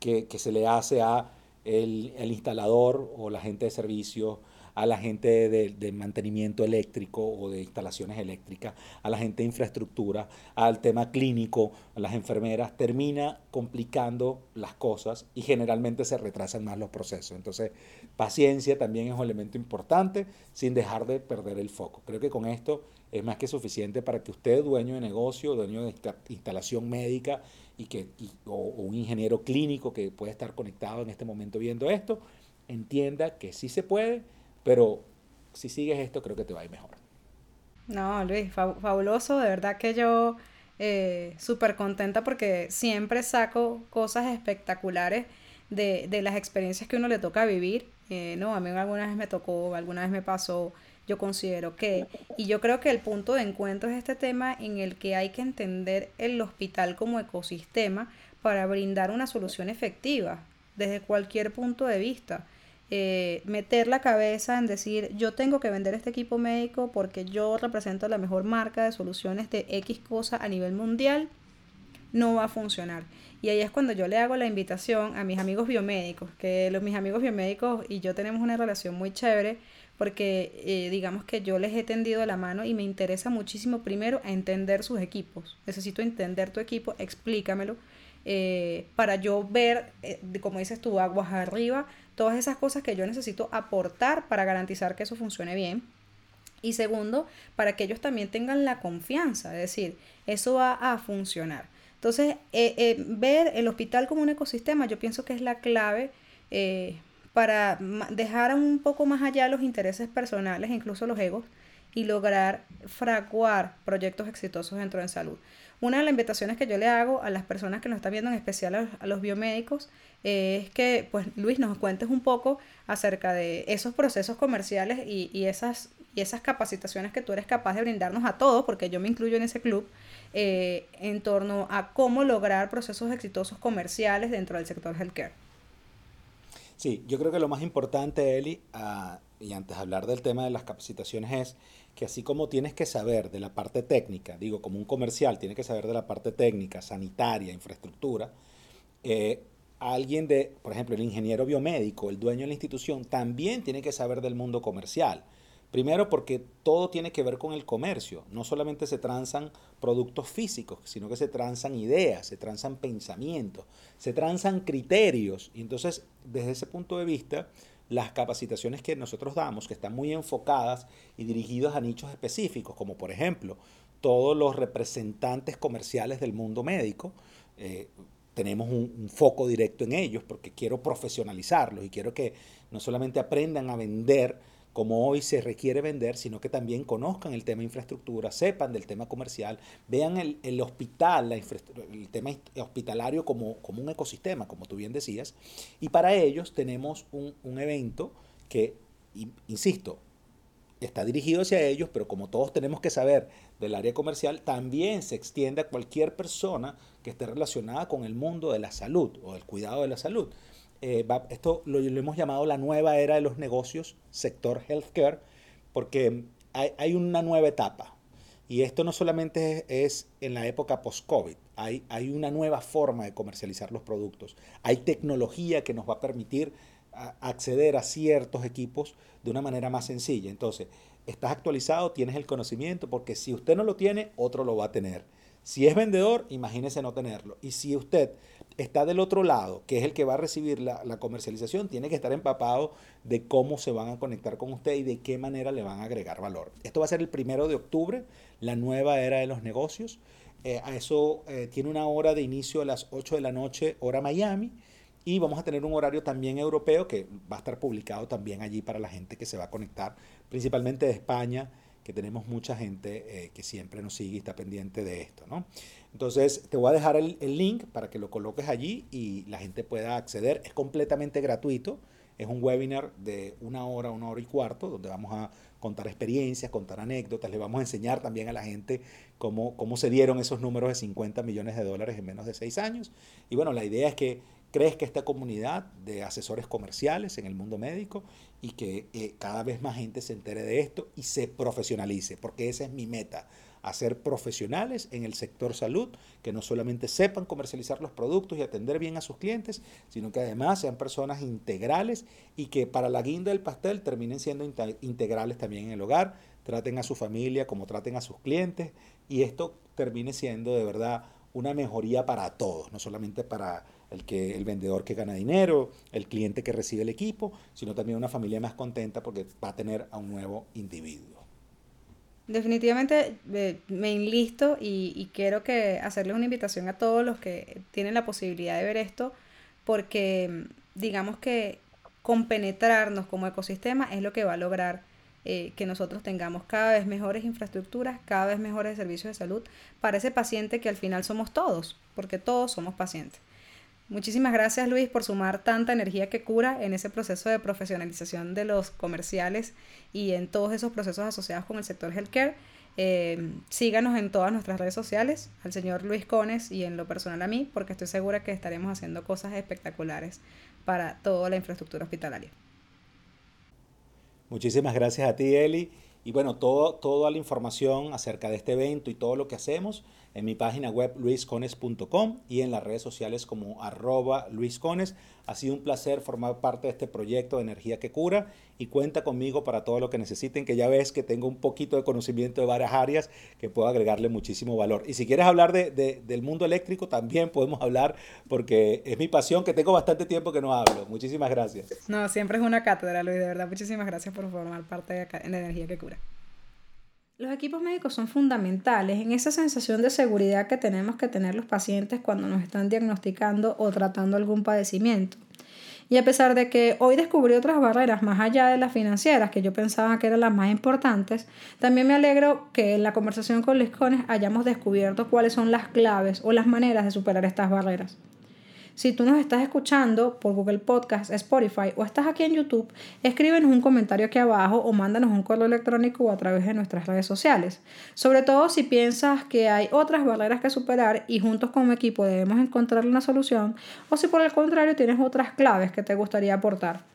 que, se le hace a el, el, instalador o la gente de servicio a la gente de, mantenimiento eléctrico o de instalaciones eléctricas, a la gente de infraestructura, al tema clínico, a las enfermeras, termina complicando las cosas y generalmente se retrasan más los procesos. Entonces, paciencia también es un elemento importante sin dejar de perder el foco. Creo que con esto es más que suficiente para que usted, dueño de negocio, dueño de instalación médica y que, o un ingeniero clínico que puede estar conectado en este momento viendo esto, entienda que sí se puede pero si sigues esto, creo que te va a ir mejor. No, Luis, fabuloso. De verdad que yo eh, súper contenta porque siempre saco cosas espectaculares de, de, las experiencias que uno le toca vivir. Eh, no, a mí alguna vez me tocó, alguna vez me pasó. Yo considero que, y yo creo que el punto de encuentro es este tema en el que hay que entender el hospital como ecosistema para brindar una solución efectiva desde cualquier punto de vista. Eh, meter la cabeza en decir yo tengo que vender este equipo médico porque yo represento la mejor marca de soluciones de X cosa a nivel mundial, no va a funcionar. Y ahí es cuando yo le hago la invitación a mis amigos biomédicos, que los, mis amigos biomédicos y yo tenemos una relación muy chévere porque eh, digamos que yo les he tendido la mano y me interesa muchísimo primero entender sus equipos. Necesito entender tu equipo, explícamelo. Eh, para yo ver, como dices tú, aguas arriba, todas esas cosas que yo necesito aportar para garantizar que eso funcione bien. Y segundo, para que ellos también tengan la confianza, es decir, eso va a funcionar. Entonces, eh, eh, ver el hospital como un ecosistema, yo pienso que es la clave eh, para dejar un poco más allá los intereses personales, incluso los egos, y lograr fraguar proyectos exitosos dentro de salud. Una de las invitaciones que yo le hago a las personas que nos están viendo, en especial a, los biomédicos, es que, pues, Luis, nos cuentes un poco acerca de esos procesos comerciales y, esas, y esas capacitaciones que tú eres capaz de brindarnos a todos, porque yo me incluyo en ese club, eh, en torno a cómo lograr procesos exitosos comerciales dentro del sector healthcare. Sí, yo creo que lo más importante, Eli, ah, y antes de hablar del tema de las capacitaciones, es que así como tienes que saber de la parte técnica, digo, como un comercial tiene que saber de la parte técnica, sanitaria, infraestructura, eh, alguien de, por ejemplo, el ingeniero biomédico, el dueño de la institución, también tiene que saber del mundo comercial. Primero porque todo tiene que ver con el comercio. No solamente se transan productos físicos, sino que se transan ideas, se transan pensamientos, se transan criterios. Y entonces, desde ese punto de vista, las capacitaciones que nosotros damos, que están muy enfocadas y dirigidas a nichos específicos, como por ejemplo todos los representantes comerciales del mundo médico, eh, tenemos un, foco directo en ellos porque quiero profesionalizarlos y quiero que no solamente aprendan a vender como hoy se requiere vender, sino que también conozcan el tema infraestructura, sepan del tema comercial, vean el, hospital, el tema hospitalario como, como, un ecosistema, como tú bien decías. Y para ellos tenemos un, un evento que, insisto, está dirigido hacia ellos, pero como todos tenemos que saber del área comercial, también se extiende a cualquier persona que esté relacionada con el mundo de la salud o del cuidado de la salud. Eh, esto lo, hemos llamado la nueva era de los negocios, sector healthcare, porque hay, una nueva etapa. Y esto no solamente es, en la época post-COVID, hay, hay una nueva forma de comercializar los productos. Hay tecnología que nos va a permitir acceder a ciertos equipos de una manera más sencilla. Entonces, estás actualizado, tienes el conocimiento, porque si usted no lo tiene, otro lo va a tener. Si es vendedor, imagínese no tenerlo. Y si usted está del otro lado, que es el que va a recibir la, comercialización, tiene que estar empapado de cómo se van a conectar con usted y de qué manera le van a agregar valor. Esto va a ser el primero de octubre, la nueva era de los negocios. Eh, a eso eh, tiene una hora de inicio a las 8 de la noche, hora Miami. Y vamos a tener un horario también europeo que va a estar publicado también allí para la gente que se va a conectar, principalmente de España que tenemos mucha gente eh, que siempre nos sigue y está pendiente de esto, ¿no? Entonces, te voy a dejar el, el, link para que lo coloques allí y la gente pueda acceder. Es completamente gratuito. Es un webinar de una hora, una hora y cuarto, donde vamos a contar experiencias, contar anécdotas. Le vamos a enseñar también a la gente cómo, cómo se dieron esos números de 50 millones de dólares en menos de seis años. Y bueno, la idea es que crezca esta comunidad de asesores comerciales en el mundo médico y que eh, cada vez más gente se entere de esto y se profesionalice, porque esa es mi meta, hacer profesionales en el sector salud que no solamente sepan comercializar los productos y atender bien a sus clientes, sino que además sean personas integrales y que para la guinda del pastel terminen siendo integrales también en el hogar, traten a su familia como traten a sus clientes y esto termine siendo de verdad una mejoría para todos, no solamente para el, que, el vendedor que gana dinero, el cliente que recibe el equipo, sino también una familia más contenta porque va a tener a un nuevo individuo. Definitivamente me enlisto y, y, quiero que hacerles una invitación a todos los que tienen la posibilidad de ver esto, porque digamos que compenetrarnos como ecosistema es lo que va a lograr eh, que nosotros tengamos cada vez mejores infraestructuras, cada vez mejores servicios de salud para ese paciente que al final somos todos, porque todos somos pacientes. Muchísimas gracias Luis por sumar tanta energía que cura en ese proceso de profesionalización de los comerciales y en todos esos procesos asociados con el sector healthcare. Eh, síganos en todas nuestras redes sociales, al señor Luis Cones y en lo personal a mí, porque estoy segura que estaremos haciendo cosas espectaculares para toda la infraestructura hospitalaria. Muchísimas gracias a ti, Eli. Y bueno, todo, toda la información acerca de este evento y todo lo que hacemos en mi página web luiscones.com y en las redes sociales como arroba luiscones. Ha sido un placer formar parte de este proyecto de Energía que Cura y cuenta conmigo para todo lo que necesiten, que ya ves que tengo un poquito de conocimiento de varias áreas que puedo agregarle muchísimo valor. Y si quieres hablar de, del mundo eléctrico, también podemos hablar porque es mi pasión, que tengo bastante tiempo que no hablo. Muchísimas gracias. No, siempre es una cátedra, Luis, de verdad. Muchísimas gracias por formar parte de Energía que Cura. Los equipos médicos son fundamentales en esa sensación de seguridad que tenemos que tener los pacientes cuando nos están diagnosticando o tratando algún padecimiento. Y a pesar de que hoy descubrí otras barreras más allá de las financieras que yo pensaba que eran las más importantes, también me alegro que en la conversación con Liscones hayamos descubierto cuáles son las claves o las maneras de superar estas barreras. Si tú nos estás escuchando por Google Podcast, Spotify o estás aquí en YouTube, escríbenos un comentario aquí abajo o mándanos un correo electrónico o a través de nuestras redes sociales. Sobre todo si piensas que hay otras barreras que superar y juntos como equipo debemos encontrar una solución o si por el contrario tienes otras claves que te gustaría aportar.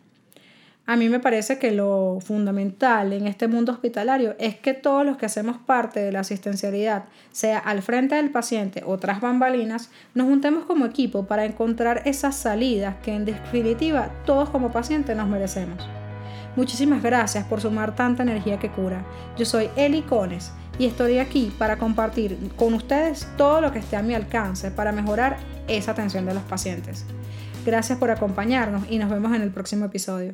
A mí me parece que lo fundamental en este mundo hospitalario es que todos los que hacemos parte de la asistencialidad, sea al frente del paciente o tras bambalinas, nos juntemos como equipo para encontrar esas salidas que en definitiva todos como pacientes nos merecemos. Muchísimas gracias por sumar tanta energía que cura. Yo soy Eli Cones y estoy aquí para compartir con ustedes todo lo que esté a mi alcance para mejorar esa atención de los pacientes. Gracias por acompañarnos y nos vemos en el próximo episodio.